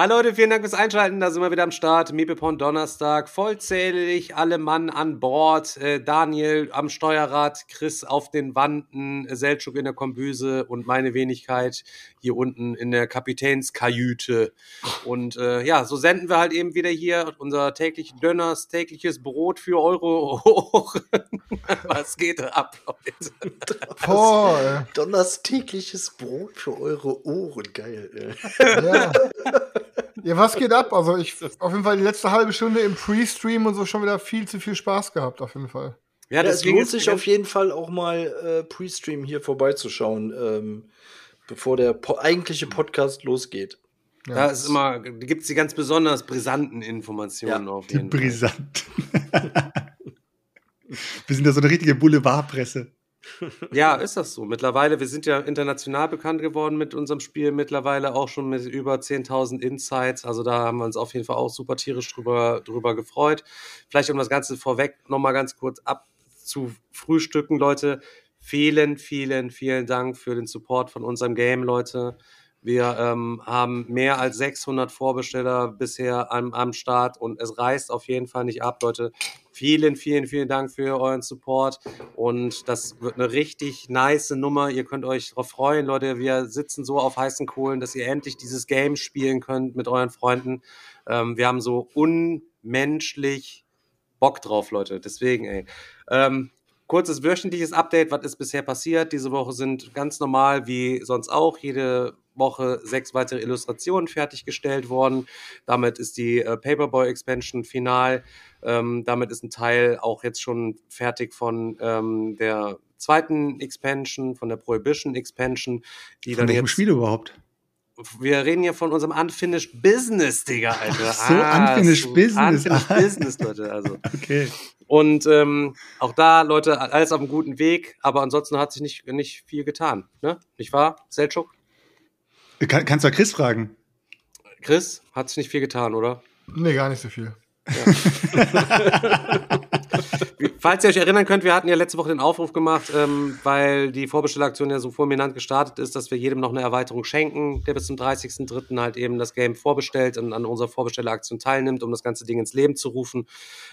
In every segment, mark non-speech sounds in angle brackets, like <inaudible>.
Hallo Leute, vielen Dank fürs Einschalten. Da sind wir wieder am Start. Miepelpon Donnerstag. Vollzählig, alle Mann an Bord. Äh, Daniel am Steuerrad, Chris auf den Wanden, Seltschuk in der Kombüse und meine Wenigkeit hier unten in der Kapitänskajüte. Und äh, ja, so senden wir halt eben wieder hier unser täglich Dönners, tägliches Brot für Euro hoch. <laughs> Was geht ab, Leute? Donners tägliches Brot für eure Ohren. Geil. ja. <laughs> ja, was geht ab? Also ich <laughs> auf jeden Fall die letzte halbe Stunde im Pre-Stream und so schon wieder viel zu viel Spaß gehabt, auf jeden Fall. Ja, das ja, lohnt sich auf jeden Fall auch mal äh, Pre-Stream hier vorbeizuschauen, ähm, bevor der po eigentliche Podcast losgeht. Ja. Da ist immer, gibt es die ganz besonders brisanten Informationen ja, auf jeden die brisant. <laughs> Wir sind ja so eine richtige Boulevardpresse. Ja, <laughs> ist das so. Mittlerweile, wir sind ja international bekannt geworden mit unserem Spiel, mittlerweile auch schon mit über 10.000 Insights. Also da haben wir uns auf jeden Fall auch super tierisch drüber, drüber gefreut. Vielleicht um das Ganze vorweg nochmal ganz kurz abzufrühstücken, Leute. Vielen, vielen, vielen Dank für den Support von unserem Game, Leute. Wir ähm, haben mehr als 600 Vorbesteller bisher am, am Start und es reißt auf jeden Fall nicht ab, Leute. Vielen, vielen, vielen Dank für euren Support und das wird eine richtig nice Nummer. Ihr könnt euch darauf freuen, Leute. Wir sitzen so auf heißen Kohlen, dass ihr endlich dieses Game spielen könnt mit euren Freunden. Ähm, wir haben so unmenschlich Bock drauf, Leute. Deswegen, ey. Ähm, kurzes wöchentliches Update. Was ist bisher passiert? Diese Woche sind ganz normal wie sonst auch jede Woche sechs weitere Illustrationen fertiggestellt worden. Damit ist die äh, Paperboy Expansion final. Ähm, damit ist ein Teil auch jetzt schon fertig von ähm, der zweiten Expansion, von der Prohibition Expansion, die von dann welchem jetzt Spiel überhaupt? Wir reden hier von unserem Unfinished Business, Digga, Alter. so, ah, Unfinished so, Business. Unfinished <laughs> Business, Leute. Also. Okay. Und ähm, auch da, Leute, alles auf einem guten Weg, aber ansonsten hat sich nicht, nicht viel getan. Ne? Nicht wahr, Selchuk? Kann, kannst du Chris fragen? Chris, hat sich nicht viel getan, oder? Nee, gar nicht so viel. <laughs> <laughs> Falls ihr euch erinnern könnt, wir hatten ja letzte Woche den Aufruf gemacht, ähm, weil die Vorbestellaktion ja so fulminant gestartet ist, dass wir jedem noch eine Erweiterung schenken, der bis zum 30.03. halt eben das Game vorbestellt und an unserer Vorbestelleraktion teilnimmt, um das ganze Ding ins Leben zu rufen.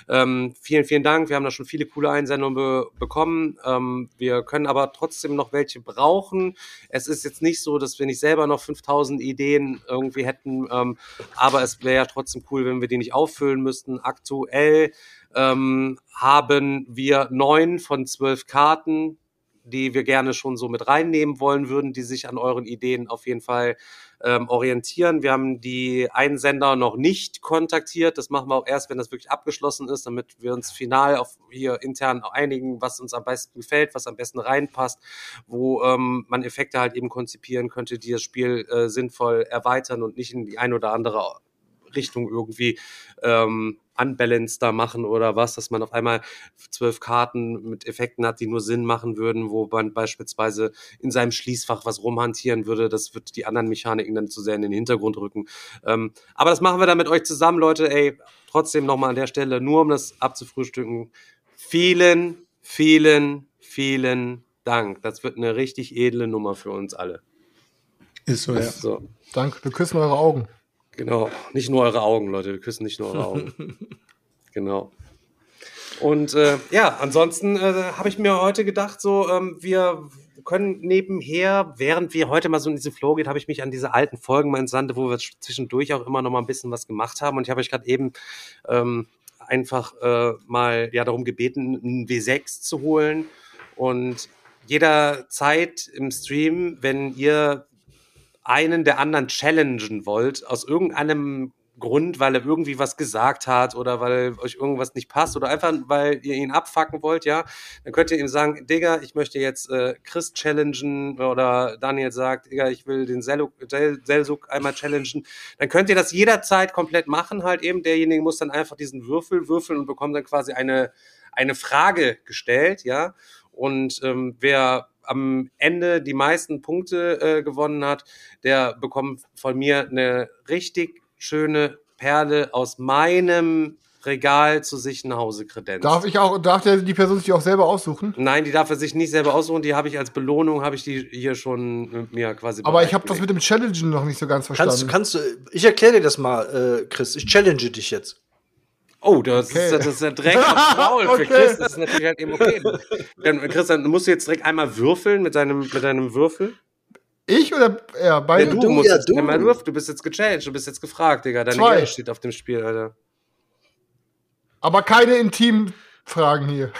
Ähm, vielen, vielen Dank. Wir haben da schon viele coole Einsendungen be bekommen. Ähm, wir können aber trotzdem noch welche brauchen. Es ist jetzt nicht so, dass wir nicht selber noch 5000 Ideen irgendwie hätten, ähm, aber es wäre ja trotzdem cool, wenn wir die nicht auffüllen müssten müssten. Aktuell ähm, haben wir neun von zwölf Karten, die wir gerne schon so mit reinnehmen wollen würden, die sich an euren Ideen auf jeden Fall ähm, orientieren. Wir haben die Einsender noch nicht kontaktiert. Das machen wir auch erst, wenn das wirklich abgeschlossen ist, damit wir uns final auf hier intern einigen, was uns am besten gefällt, was am besten reinpasst, wo ähm, man Effekte halt eben konzipieren könnte, die das Spiel äh, sinnvoll erweitern und nicht in die ein oder andere Richtung irgendwie ähm, unbalancer machen oder was, dass man auf einmal zwölf Karten mit Effekten hat, die nur Sinn machen würden, wo man beispielsweise in seinem Schließfach was rumhantieren würde. Das wird die anderen Mechaniken dann zu sehr in den Hintergrund rücken. Ähm, aber das machen wir dann mit euch zusammen, Leute. Ey, trotzdem nochmal an der Stelle, nur um das abzufrühstücken. Vielen, vielen, vielen Dank. Das wird eine richtig edle Nummer für uns alle. Ist so, ja. So. Danke, wir küssen eure Augen. Genau, nicht nur eure Augen, Leute. Wir küssen nicht nur eure Augen. <laughs> genau. Und äh, ja, ansonsten äh, habe ich mir heute gedacht, so ähm, wir können nebenher, während wir heute mal so in diese Flow geht, habe ich mich an diese alten Folgen mal entsandt, wo wir zwischendurch auch immer noch mal ein bisschen was gemacht haben. Und ich habe euch gerade eben ähm, einfach äh, mal ja darum gebeten, einen W6 zu holen. Und jederzeit im Stream, wenn ihr einen der anderen challengen wollt, aus irgendeinem Grund, weil er irgendwie was gesagt hat oder weil euch irgendwas nicht passt oder einfach, weil ihr ihn abfacken wollt, ja, dann könnt ihr ihm sagen, Digga, ich möchte jetzt äh, Chris challengen oder Daniel sagt, Digga, ich will den Sel Selsuk einmal challengen. Dann könnt ihr das jederzeit komplett machen, halt eben. Derjenige muss dann einfach diesen Würfel würfeln und bekommt dann quasi eine, eine Frage gestellt, ja. Und ähm, wer am Ende die meisten Punkte äh, gewonnen hat, der bekommt von mir eine richtig schöne Perle aus meinem Regal zu sich nach Hause kredenzen. Darf ich auch, darf der, die Person sich auch selber aussuchen? Nein, die darf er sich nicht selber aussuchen, die habe ich als Belohnung, habe ich die hier schon mit mir quasi Aber ich habe das mit dem Challengen noch nicht so ganz verstanden. Kannst, kannst du, ich erkläre dir das mal, äh, Chris, ich challenge dich jetzt. Oh, das, okay. ist, das ist ja direkt Maul <laughs> okay. für Chris. Das ist natürlich halt eben okay. Dann, Chris, dann musst du jetzt direkt einmal würfeln mit deinem, mit deinem Würfel. Ich oder er? Beide? Ja, du, du musst ja, du. Einmal würfeln. Du bist jetzt gechallenged, du bist jetzt gefragt, Digga. Deine Zwei. Ehre steht auf dem Spiel, Alter. Aber keine intimen Fragen hier.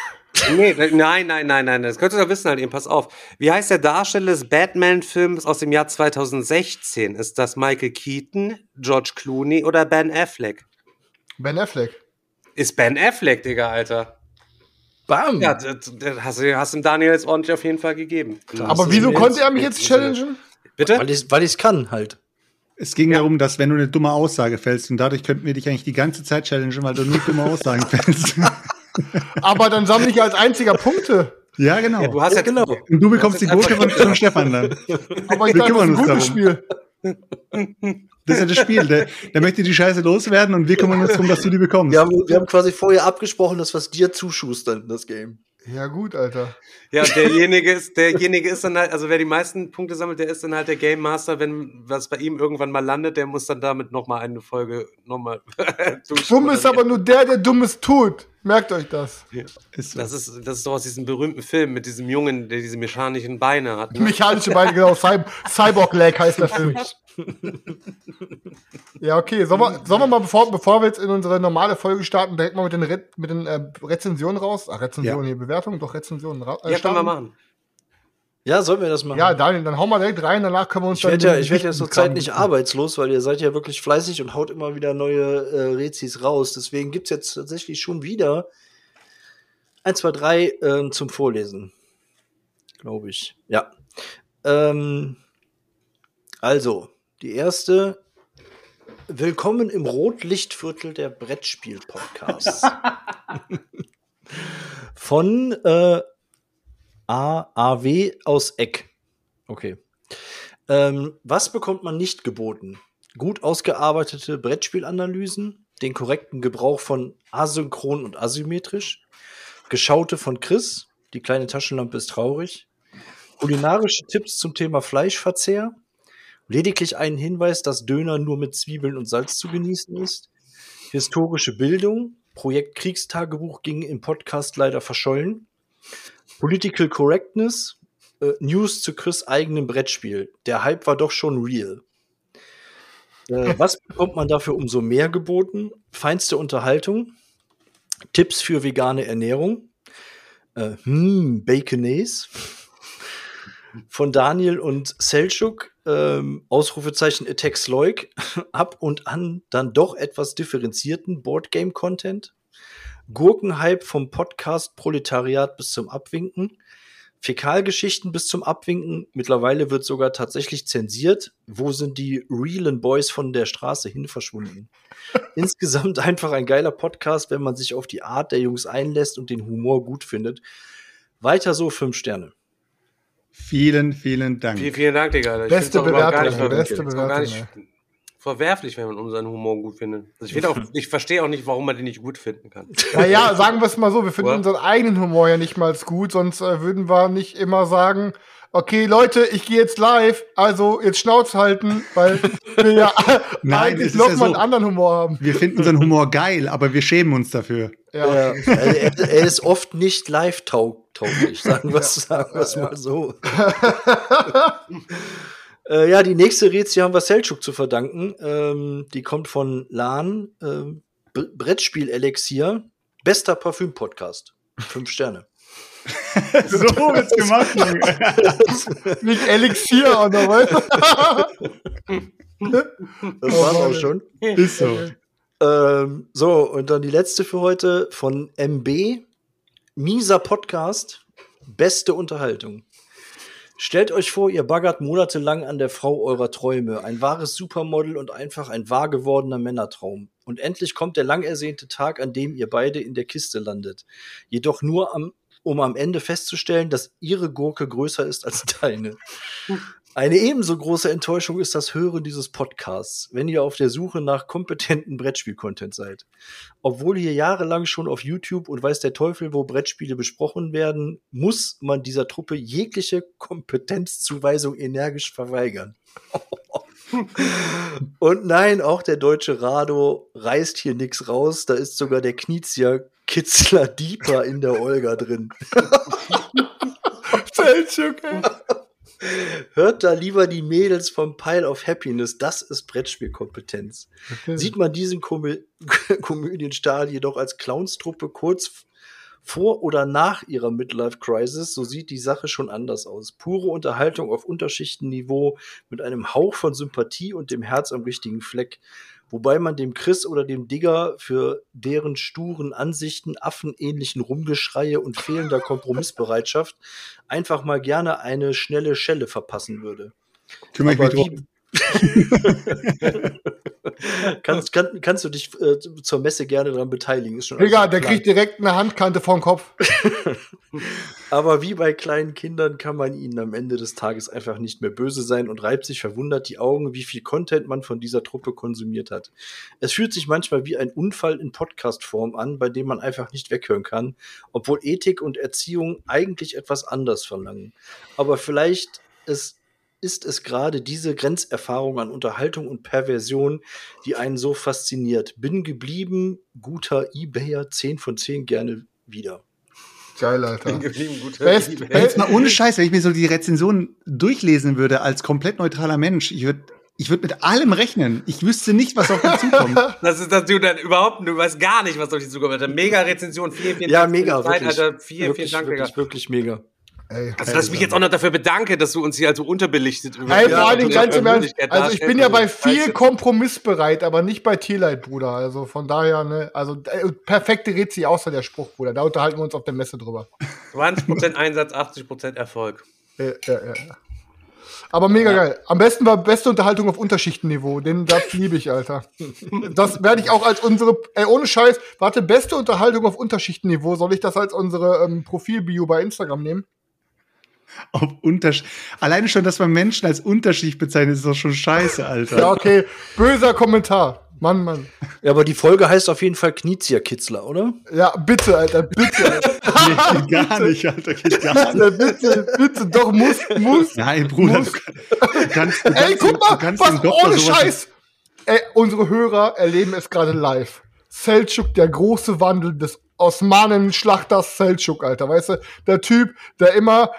Nee, <laughs> nein, nein, nein, nein. Das könntest du doch wissen halt eben. Pass auf. Wie heißt der Darsteller des Batman-Films aus dem Jahr 2016? Ist das Michael Keaton, George Clooney oder Ben Affleck? Ben Affleck. Ist Ben Affleck, Digga, Alter. Bam! Ja, das, das hast, du, hast dem Daniel jetzt ordentlich auf jeden Fall gegeben. Aber wieso konnte er mich jetzt challengen? Bitte? Weil ich es kann halt. Es ging ja. darum, dass wenn du eine dumme Aussage fällst und dadurch könnten wir dich eigentlich die ganze Zeit challengen, weil du nur dumme Aussagen fällst. <laughs> Aber dann sammle ich als einziger Punkte. Ja, genau. Ja, du hast ja, genau. Und du bekommst die Gurke von, Stefan dann. Aber ich wir dachte, das ist ein gutes Spiel. <laughs> Das ist ja das Spiel. Der, der möchte die Scheiße loswerden und wir kümmern uns darum, dass du die bekommst. Wir haben, wir haben quasi vorher abgesprochen, dass wir es dir zuschustern, das Game. Ja, gut, Alter. Ja, derjenige ist, derjenige ist dann halt, also wer die meisten Punkte sammelt, der ist dann halt der Game Master, wenn was bei ihm irgendwann mal landet, der muss dann damit nochmal eine Folge nochmal. <laughs> Dumm ist aber nur der, der Dummes tut. Merkt euch das. Ja. Ist das, ist, das ist doch aus diesem berühmten Film mit diesem Jungen, der diese mechanischen Beine hat. Ne? Mechanische Beine, genau. Cy Cyborg Leg heißt der Film. ja, okay. Sollen wir, sollen wir mal, bevor, bevor wir jetzt in unsere normale Folge starten, direkt mal mit den, Re mit den äh, Rezensionen raus? Ach, Rezensionen ja. hier, Bewertungen, doch Rezensionen raus. Äh, ja, können wir machen. Ja, sollen wir das machen? Ja, Daniel, dann hauen wir direkt rein, danach können wir uns ich dann. ja, ich werde ja zur Zeit nicht arbeitslos, weil ihr seid ja wirklich fleißig und haut immer wieder neue äh, Rezis raus. Deswegen gibt es jetzt tatsächlich schon wieder 1, 2, 3 äh, zum Vorlesen. Glaube ich. Ja. Ähm, also, die erste. Willkommen im Rotlichtviertel der Brettspiel-Podcasts. <laughs> Von äh, AAW aus Eck. Okay. Ähm, was bekommt man nicht geboten? Gut ausgearbeitete Brettspielanalysen, den korrekten Gebrauch von asynchron und asymmetrisch, Geschaute von Chris, die kleine Taschenlampe ist traurig, kulinarische Tipps zum Thema Fleischverzehr, lediglich einen Hinweis, dass Döner nur mit Zwiebeln und Salz zu genießen ist, historische Bildung, Projekt Kriegstagebuch ging im Podcast leider verschollen, Political Correctness, äh, News zu Chris eigenem Brettspiel. Der Hype war doch schon real. Äh, <laughs> was bekommt man dafür umso mehr geboten? Feinste Unterhaltung, Tipps für vegane Ernährung, äh, hm, Baconaise von Daniel und Selchuk, ähm, Ausrufezeichen Attacks <laughs> Leuk, ab und an dann doch etwas differenzierten Boardgame-Content, Gurkenhype vom Podcast Proletariat bis zum Abwinken. Fäkalgeschichten bis zum Abwinken. Mittlerweile wird sogar tatsächlich zensiert. Wo sind die realen Boys von der Straße hin verschwunden? <laughs> Insgesamt einfach ein geiler Podcast, wenn man sich auf die Art der Jungs einlässt und den Humor gut findet. Weiter so, fünf Sterne. Vielen, vielen Dank. Vielen, vielen Dank, Digga. Ich beste Bewertung. Beste Bewertung verwerflich, wenn man unseren Humor gut findet. Also ich, auch, ich verstehe auch nicht, warum man den nicht gut finden kann. Naja, sagen wir es mal so, wir finden unseren eigenen Humor ja nicht mal gut, sonst äh, würden wir nicht immer sagen, okay, Leute, ich gehe jetzt live, also jetzt Schnauz halten, weil <laughs> wir ja Nein, eigentlich noch ja mal so. einen anderen Humor haben. Wir finden unseren Humor geil, aber wir schämen uns dafür. Ja. ja. er, er, ist oft nicht live tauglich, sagen wir es ja. ja. mal so. <laughs> Äh, ja, die nächste Rätsel haben wir Selchuk zu verdanken. Ähm, die kommt von Lan, ähm, Brettspiel-Elixier, bester Parfüm-Podcast. Fünf Sterne. <laughs> so wird's gemacht. Nicht <laughs> Elixier weißt du? <laughs> Das war's auch schon. Ist so. Ähm, so, und dann die letzte für heute von MB. Mieser Podcast. Beste Unterhaltung. Stellt euch vor, ihr baggert monatelang an der Frau eurer Träume. Ein wahres Supermodel und einfach ein wahr gewordener Männertraum. Und endlich kommt der lang ersehnte Tag, an dem ihr beide in der Kiste landet. Jedoch nur am, um am Ende festzustellen, dass ihre Gurke größer ist als deine. Eine ebenso große Enttäuschung ist das Hören dieses Podcasts, wenn ihr auf der Suche nach kompetenten Brettspiel-Content seid. Obwohl hier jahrelang schon auf YouTube und weiß der Teufel, wo Brettspiele besprochen werden, muss man dieser Truppe jegliche Kompetenzzuweisung energisch verweigern. <laughs> Und nein, auch der deutsche Rado reißt hier nix raus. Da ist sogar der Knizia Kitzler Dieper in der Olga drin. <laughs> Seltschuk, ey. Hört da lieber die Mädels vom Pile of Happiness. Das ist Brettspielkompetenz. Sieht man diesen Komö <laughs> Komödienstahl jedoch als Clownstruppe kurz vor oder nach ihrer Midlife Crisis, so sieht die Sache schon anders aus. Pure Unterhaltung auf Unterschichtenniveau mit einem Hauch von Sympathie und dem Herz am richtigen Fleck. Wobei man dem Chris oder dem Digger für deren sturen Ansichten, affenähnlichen Rumgeschreie und fehlender Kompromissbereitschaft <laughs> einfach mal gerne eine schnelle Schelle verpassen würde. Kümmere ich mich drum. <laughs> kannst, kann, kannst du dich äh, zur Messe gerne daran beteiligen? Ist schon Digga, der kriegt direkt eine Handkante vom Kopf. <laughs> Aber wie bei kleinen Kindern kann man ihnen am Ende des Tages einfach nicht mehr böse sein und reibt sich verwundert die Augen, wie viel Content man von dieser Truppe konsumiert hat. Es fühlt sich manchmal wie ein Unfall in Podcast-Form an, bei dem man einfach nicht weghören kann, obwohl Ethik und Erziehung eigentlich etwas anders verlangen. Aber vielleicht ist, ist es gerade diese Grenzerfahrung an Unterhaltung und Perversion, die einen so fasziniert. Bin geblieben, guter Ebayer, 10 von 10 gerne wieder. Geil, Alter. Geblieben, gut. Best- Jetzt mal ohne Scheiß, wenn ich mir so die Rezension durchlesen würde als komplett neutraler Mensch, ich würde ich würd mit allem rechnen. Ich wüsste nicht, was auf mich zukommt. <laughs> Das ist, dass du dann überhaupt, du weißt gar nicht, was auf dich zukommt. Mega Rezension, vielen, vielen Ja, Dank. die mega, Zeit, wirklich. Alter. Vielen, wirklich, vielen Dank, wirklich, Digga. wirklich mega. Ey. Also, dass ich mich jetzt auch noch dafür bedanke, dass du uns hier also unterbelichtet über Ey, Dingen Ja, ganz im Ernst, also ich bin ja bei darstellst. viel kompromissbereit, aber nicht bei Tierleid, Bruder. Also von daher, ne, also äh, perfekte Rezi außer der Spruch, Bruder. Da unterhalten wir uns auf der Messe drüber. 20% Einsatz, 80% Erfolg. Ja, ja, ja. Aber mega geil. Am besten war beste Unterhaltung auf Unterschichtenniveau. Den das liebe ich, Alter. Das werde ich auch als unsere, ey, ohne Scheiß, warte, beste Unterhaltung auf Unterschichtenniveau. Soll ich das als unsere ähm, Profilbio bei Instagram nehmen? Auf Untersch Alleine schon, dass man Menschen als Unterschicht bezeichnet, ist doch schon scheiße, Alter. Ja, okay. Böser Kommentar. Mann, Mann. Ja, aber die Folge heißt auf jeden Fall Knizia Kitzler, oder? Ja, bitte, Alter, bitte. Alter. <laughs> Nee, geht gar nicht, Alter. Geht gar nicht. Ja, bitte, bitte, doch, muss, muss. Nein, Bruder, Muss. du kannst, du kannst, Ey, guck du mal, kannst was ohne Scheiß. Ey, unsere Hörer erleben es gerade live. Selçuk, der große Wandel des Osmanen-Schlachters Selçuk, Alter, weißt du? Der Typ, der immer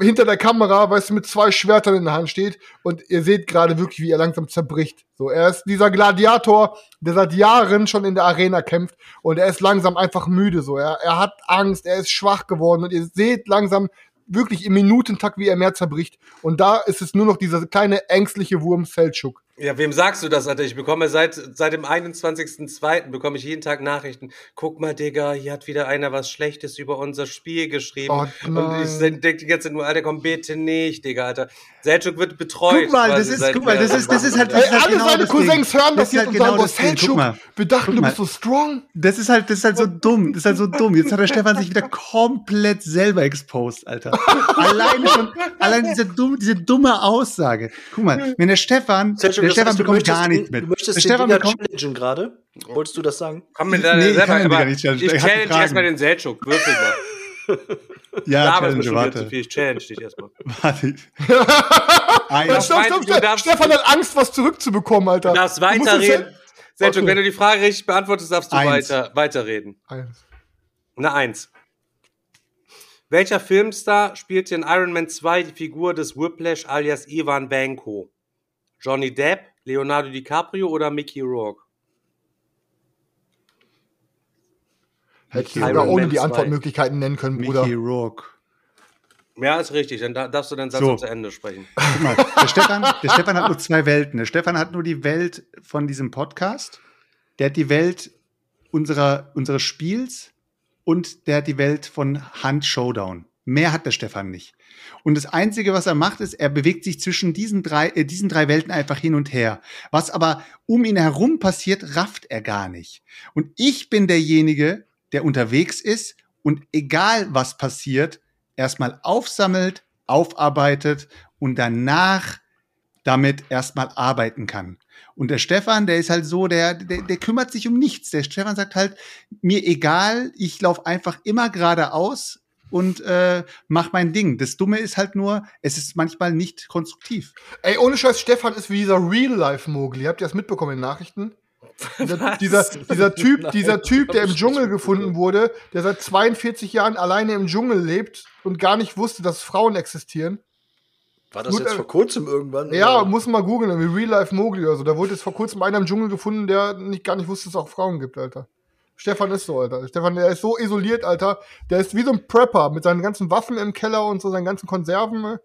hinter der Kamera, weißt du, mit zwei Schwertern in der Hand steht und ihr seht gerade wirklich, wie er langsam zerbricht. So, er ist dieser Gladiator, der seit Jahren schon in der Arena kämpft und er ist langsam einfach müde, so. Er, er hat Angst, er ist schwach geworden und ihr seht langsam wirklich im Minutentakt, wie er mehr zerbricht. Und da ist es nur noch dieser kleine ängstliche Wurm Selçuk. Ja, wem sagst du das, Alter? Ich bekomme seit, seit dem 21.02. bekomme ich jeden Tag Nachrichten. Guck mal, Digga, hier hat wieder einer was Schlechtes über unser Spiel geschrieben. Oh, und ich denke die ganze Zeit nur, Alter, komm bitte nicht, Digga, Alter. Selchuk wird betreut. Guck mal, das ist- seit guck mal, das ist- das ist halt-. Ey, halt alle genau seine das Ding. Cousins hören Das das ist jetzt halt und genau sagen, oh, das Ding. Guck Selçuk, mal. wir dachten, Guck du bist so strong. Das ist halt, das ist halt so dumm. Das ist halt so dumm. Jetzt hat der Stefan sich wieder komplett selber exposed, Alter. <laughs> alleine schon, allein diese dumme, diese dumme Aussage. Guck mal, wenn der Stefan, Selchuk, der das Stefan heißt, bekommt möchtest gar nichts mit. Du möchtest der Stefan bekommt, challengen gerade? Wolltest du das sagen? Komm mit deiner Nee, selber, ich hat challenge erstmal den Selchuk. Würfel mal. <laughs> ja, <laughs> Ja, aber es Challenge, ist schon zu warte. viel. Ich challenge dich erstmal. Warte. Ja, Eins. stopp, stopp, du stopp. Stefan hat Angst, was zurückzubekommen, Alter. Du darfst weiterreden. Selchuk, Okay. wenn du die Frage richtig beantwortest, darfst du Eins. weiter, weiterreden. Eins. Eine Eins. Welcher Filmstar spielte in Iron Man 2 die Figur des Whiplash alias Ivan Banko? Johnny Depp, Leonardo DiCaprio oder Mickey Rourke? Hätte ich Mickey sogar ohne die 2. Antwortmöglichkeiten nennen können, Bruder. Mickey Rourke. Ja, ist richtig. Dann da- darfst du deinen Satz So. noch zu Ende sprechen. Guck mal, der Stefan, der Stefan hat nur zwei Welten. Der Stefan hat nur die Welt von diesem Podcast, der hat die Welt unserer, unseres Spiels und der hat die Welt von Hand Showdown. Mehr hat der Stefan nicht. Und das Einzige, was er macht, ist, er bewegt sich zwischen diesen drei, äh, diesen drei Welten einfach hin und her. Was aber um ihn herum passiert, rafft er gar nicht. Und ich bin derjenige, der unterwegs ist und egal was passiert, erstmal aufsammelt, aufarbeitet und danach damit erstmal arbeiten kann. Und der Stefan, der ist halt so, der, der, der kümmert sich um nichts. Der Stefan sagt halt, mir egal, ich laufe einfach immer geradeaus und äh, mach mein Ding. Das Dumme ist halt nur, es ist manchmal nicht konstruktiv. Ey, ohne Scheiß, Stefan ist wie dieser Real-Life-Mogli. Habt ihr das mitbekommen in den Nachrichten? <laughs> Dieser, dieser, dieser <laughs> Typ, Nein, dieser Typ, der im Dschungel gefunden wurde, der seit 42 Jahren alleine im Dschungel lebt und gar nicht wusste, dass Frauen existieren. War das Gut, jetzt äh, vor kurzem irgendwann? Ja, oder? muss man googeln, irgendwie Real Life Mogli oder so. Da wurde jetzt vor kurzem einer im Dschungel gefunden, der nicht, gar nicht wusste, dass es auch Frauen gibt, Alter. Stefan ist so, Alter. Stefan, der ist so isoliert, Alter. Der ist wie so ein Prepper mit seinen ganzen Waffen im Keller und so seinen ganzen Konserven.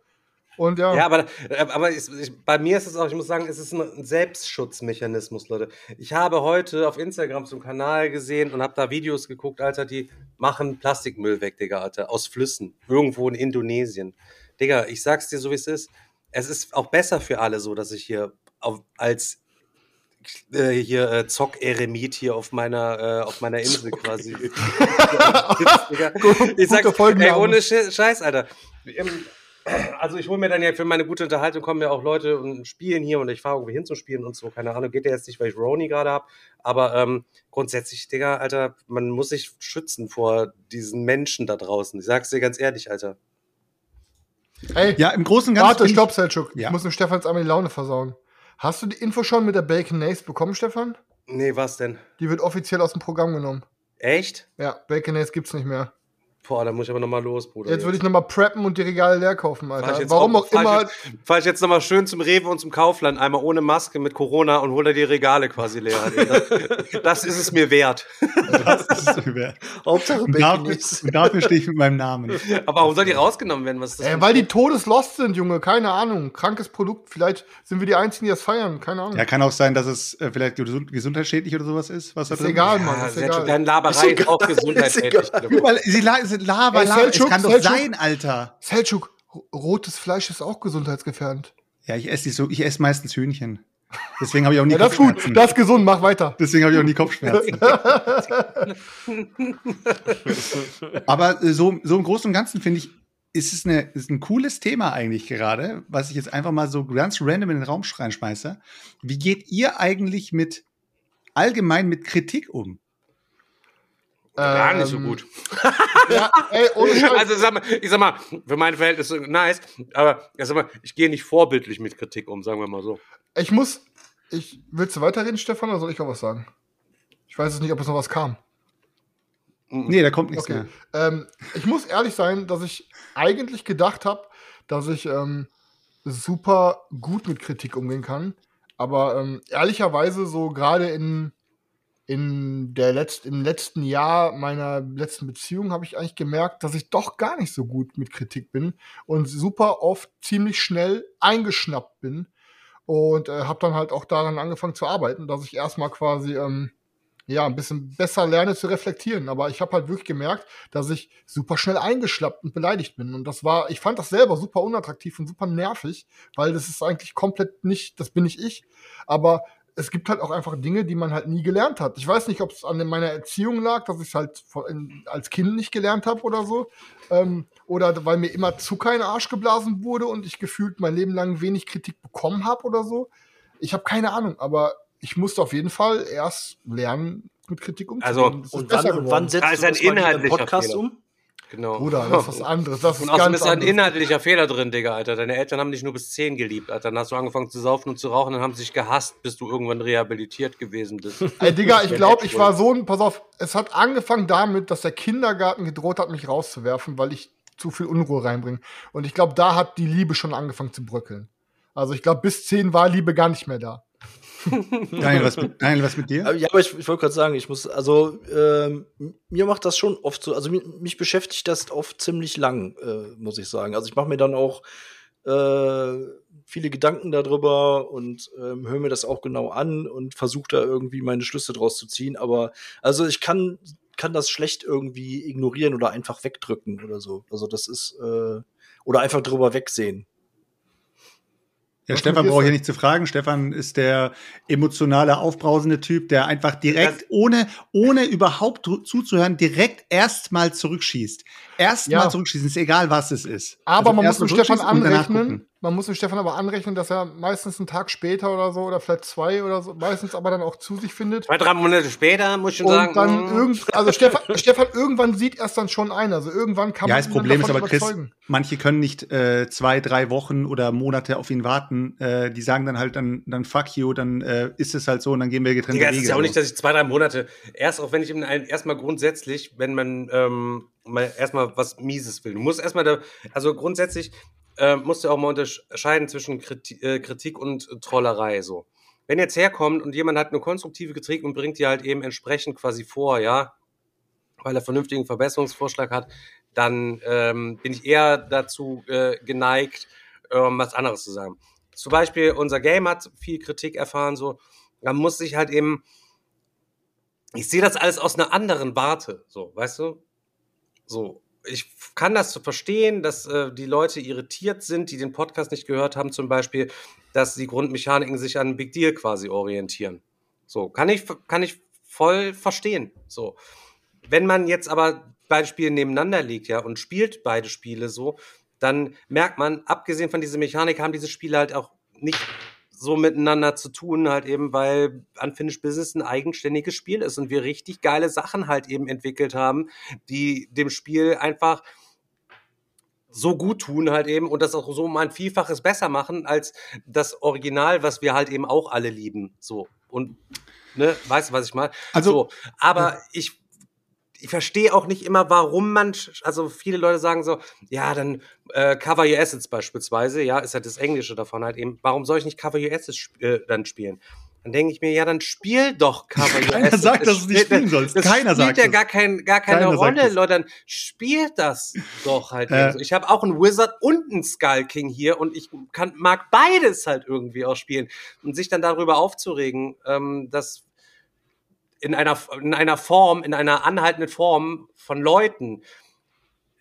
Und ja, Ja, aber, aber ich, ich, bei mir ist es auch, ich muss sagen, es ist ein Selbstschutzmechanismus, Leute. Ich habe heute auf Instagram zum Kanal gesehen und habe da Videos geguckt, Alter, die machen Plastikmüll weg, Digga, Alter, aus Flüssen, irgendwo in Indonesien. Digga, ich sag's dir so, wie es ist. Es ist auch besser für alle so, dass ich hier auf, als äh, hier äh, Zock-Eremit hier auf meiner, äh, auf meiner Insel quasi. <laughs> Digga. ich sag, Guter Folgenname. ey, ohne Sche- Scheiß, Alter. Also ich hole mir dann ja für meine gute Unterhaltung kommen ja auch Leute und spielen hier und ich fahre irgendwie hin zum Spielen und so, keine Ahnung, geht ja jetzt nicht, weil ich Roni gerade habe, aber ähm, grundsätzlich, Digga, Alter, man muss sich schützen vor diesen Menschen da draußen. Ich sag's dir ganz ehrlich, Alter. ey, Ja, im Großen und Ganzen. warte, stopp, Selchuk. Ja. Ich muss dem Stefan jetzt einmal die Laune versauen. Hast du die Info schon mit der Bacon Nace bekommen, Stefan? Nee, was denn? Die wird offiziell aus dem Programm genommen. Echt? Ja, Bacon Nace gibt's nicht mehr. Boah, da muss ich aber nochmal los, Bruder. Jetzt würde ich nochmal preppen und die Regale leer kaufen, Alter. jetzt Warum auch fahr immer. Ich jetzt, fahr ich jetzt nochmal schön zum Rewe und zum Kaufland, einmal ohne Maske mit Corona und hole die Regale quasi leer. Das, <laughs> das ist es mir wert. Das ist so wert. <laughs> Hauptsache Und dafür, ist. und dafür stehe ich mit meinem Namen. Aber warum soll die rausgenommen werden? Was ist das ein weil die todeslost sind, Junge. Keine Ahnung. Krankes Produkt. Vielleicht sind wir die Einzigen, die das feiern. Keine Ahnung. Ja, kann auch sein, dass es äh, vielleicht gesund gesundheitsschädlich oder sowas ist. Was da ist drin egal, Ja, Mann. Ist Sergio, egal. deine Laberei Ist ist, auch gesundheitsschädlich. <laughs> ist mal, sie sie Lava, Ey, Lava. Es kann doch Selçuk. sein, Alter. Selchuk, rotes Fleisch ist auch gesundheitsgefährdend. Ja, ich esse nicht so, ich esse meistens Hühnchen. Deswegen habe ich auch nie Ja, das ist gut. Kopfschmerzen. Das ist gesund. Mach weiter. Deswegen habe ich auch nie Kopfschmerzen. <laughs> Aber äh, so, so im Großen und Ganzen finde ich, ist es eine, ist ein cooles Thema eigentlich gerade, was ich jetzt einfach mal so ganz random in den Raum reinschmeiße. Wie geht ihr eigentlich mit allgemein mit Kritik um? Gar nicht so Ähm, gut. <laughs> Ja, ey, ohne Scheiß. Also sag mal, ich sag mal, für meine Verhältnisse nice, aber ich sag mal, ich gehe nicht vorbildlich mit Kritik um, sagen wir mal so. Ich muss. Ich, willst du weiterreden, Stefan, oder soll ich auch was sagen? Ich weiß jetzt nicht, ob es noch was kam. Nee, da kommt nichts Okay. mehr. Ähm, ich muss ehrlich sein, dass ich eigentlich gedacht habe, dass ich ähm, super gut mit Kritik umgehen kann. Aber ähm, ehrlicherweise so gerade in, in der letzt, im letzten Jahr meiner letzten Beziehung habe ich eigentlich gemerkt, dass ich doch gar nicht so gut mit Kritik bin und super oft ziemlich schnell eingeschnappt bin. Und äh, habe dann halt auch daran angefangen zu arbeiten, dass ich erstmal quasi ähm, ja, ein bisschen besser lerne zu reflektieren. Aber ich habe halt wirklich gemerkt, dass ich super schnell eingeschlappt und beleidigt bin. Und das war, ich fand das selber super unattraktiv und super nervig, weil das ist eigentlich komplett nicht, das bin nicht ich. Aber es gibt halt auch einfach Dinge, die man halt nie gelernt hat. Ich weiß nicht, ob es an meiner Erziehung lag, dass ich es halt in, als Kind nicht gelernt habe oder so. Ähm, oder weil mir immer Zucker in den Arsch geblasen wurde und ich gefühlt mein Leben lang wenig Kritik bekommen habe oder so. Ich habe keine Ahnung, aber ich musste auf jeden Fall erst lernen, mit Kritik umzugehen. Also, Das ist Und wann, und wann setzt Da du das inhaltlicher Podcast Fehler. um? Genau. Bruder, das ist was <laughs> anderes. Das ist Und außerdem ist da ein inhaltlicher Fehler drin, Digga, Alter. Deine Eltern haben dich nur bis 10 geliebt, Alter. Dann hast du angefangen zu saufen und zu rauchen, dann haben sie dich gehasst, bis du irgendwann rehabilitiert gewesen bist. <laughs> Ey, Digga, ich glaube, ich war so ein, pass auf, es hat angefangen damit, dass der Kindergarten gedroht hat, mich rauszuwerfen, weil ich zu viel Unruhe reinbringe. Und ich glaube, da hat die Liebe schon angefangen zu bröckeln. Also ich glaube, bis 10 war Liebe gar nicht mehr da. Daniel, was, mit- Daniel, was mit dir? Ja, aber ich, ich wollte gerade sagen, ich muss, also ähm, mir macht das schon oft so, also mi- mich beschäftigt das oft ziemlich lang, äh, muss ich sagen. Also ich mache mir dann auch äh, viele Gedanken darüber und ähm, höre mir das auch genau an und versuche da irgendwie meine Schlüsse draus zu ziehen. Aber also ich kann, kann das schlecht irgendwie ignorieren oder einfach wegdrücken oder so. Also das ist, äh, oder einfach drüber wegsehen. Ja, Was Stefan brauche ich ja nicht zu fragen. Stefan ist der emotionale, aufbrausende Typ, der einfach direkt, ohne, ohne überhaupt zuzuhören, direkt erstmal zurückschießt. Erstmal Ja. zurückschießen, ist egal, was es ist. Aber Also man muss dem Stefan anrechnen, man muss dem Stefan aber anrechnen, dass er meistens einen Tag später oder so oder vielleicht zwei oder so, meistens aber dann auch zu sich findet. Zwei, drei Monate später muss ich schon Und sagen. dann mm, irgend, also Stefan, <laughs> Stefan irgendwann sieht erst dann schon ein. Also irgendwann kann Ja, man das ihn dann Problem ist aber, Chris, manche können nicht äh, zwei, drei Wochen oder Monate auf ihn warten. Äh, die sagen dann halt dann, dann fuck you, dann äh, ist es halt so und dann gehen wir getrennte Digga, es Wege. ist ja auch nicht, dass ich zwei, drei Monate, erst auch wenn ich ihm erstmal grundsätzlich, wenn man ähm, mal erstmal was Mieses will. Du musst erstmal da, also grundsätzlich äh, musst du auch mal unterscheiden zwischen Kritik, äh, Kritik und Trollerei. So. Wenn jetzt herkommt und jemand hat eine konstruktive Kritik und bringt die halt eben entsprechend quasi vor, ja, weil er vernünftigen Verbesserungsvorschlag hat, dann ähm, bin ich eher dazu äh, geneigt, ähm, was anderes zu sagen. Zum Beispiel, unser Game hat viel Kritik erfahren, so, da muss ich halt eben, ich sehe das alles aus einer anderen Warte, so, weißt du? So, ich kann das verstehen, dass äh, die Leute irritiert sind, die den Podcast nicht gehört haben, zum Beispiel, dass die Grundmechaniken sich an Big Deal quasi orientieren. So, kann ich, kann ich voll verstehen. So. Wenn man jetzt aber beide Spiele nebeneinander legt, ja, und spielt beide Spiele so, dann merkt man, abgesehen von dieser Mechanik, haben diese Spiele halt auch nicht so miteinander zu tun, halt eben, weil Unfinished Business ein eigenständiges Spiel ist und wir richtig geile Sachen halt eben entwickelt haben, die dem Spiel einfach so gut tun halt eben und das auch so um ein Vielfaches besser machen als das Original, was wir halt eben auch alle lieben. So. Und, ne, weißt du, was ich meine? Also- so, aber ich, ich verstehe auch nicht immer, warum man, also viele Leute sagen so, ja, dann äh, Cover Your Assets beispielsweise, ja, ist halt das Englische davon halt eben, warum soll ich nicht Cover Your Assets sp äh, dann spielen? Dann denke ich mir, ja, dann spiel doch Cover Your <laughs> Keiner Assets. sagt, dass du es nicht spielen sollst. Das Keiner spielt sagt ja das. gar, kein, gar keine Keiner Rolle, das. Leute, dann spielt das doch halt Äh. so. Ich habe auch einen Wizard und einen Skull King hier und ich kann, mag beides halt irgendwie auch spielen. Und sich dann darüber aufzuregen, ähm, dass in einer, in einer Form, in einer anhaltenden Form von Leuten,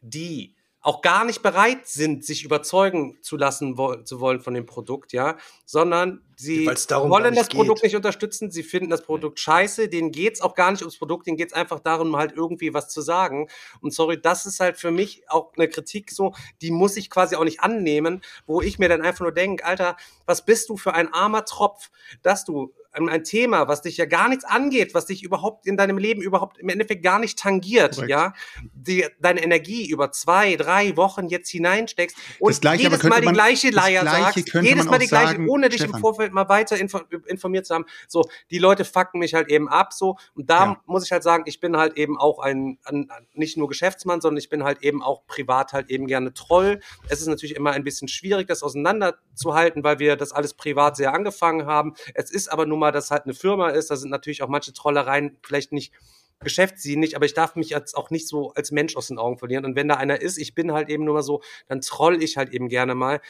die auch gar nicht bereit sind, sich überzeugen zu lassen wo zu wollen von dem Produkt, ja, sondern sie wollen das Produkt geht. nicht unterstützen, sie finden das Produkt scheiße, denen geht's auch gar nicht ums Produkt, denen geht's einfach darum, halt irgendwie was zu sagen. Und sorry, das ist halt für mich auch eine Kritik so, die muss ich quasi auch nicht annehmen, wo ich mir dann einfach nur denke, Alter, was bist du für ein armer Tropf, dass du ein Thema, was dich ja gar nichts angeht, was dich überhaupt in deinem Leben überhaupt im Endeffekt gar nicht tangiert, Korrekt. ja, die, deine Energie über zwei, drei Wochen jetzt hineinsteckst und Das Gleiche jedes Mal die man- gleiche Leier sagst, jedes Mal die gleiche, sagen, ohne dich im Stefan. Vorfeld mal weiter info informiert zu haben. So, die Leute fucken mich halt eben ab, so, und da Ja. muss ich halt sagen, ich bin halt eben auch ein, ein, nicht nur Geschäftsmann, sondern ich bin halt eben auch privat halt eben gerne Troll. Es ist natürlich immer ein bisschen schwierig, das auseinanderzuhalten, weil wir das alles privat sehr angefangen haben. Es ist aber nun mal, dass halt eine Firma ist, da sind natürlich auch manche Trollereien vielleicht nicht geschäftsdienlich, aber ich darf mich jetzt auch nicht so als Mensch aus den Augen verlieren. Und wenn da einer ist, ich bin halt eben nur mal so, dann troll ich halt eben gerne mal.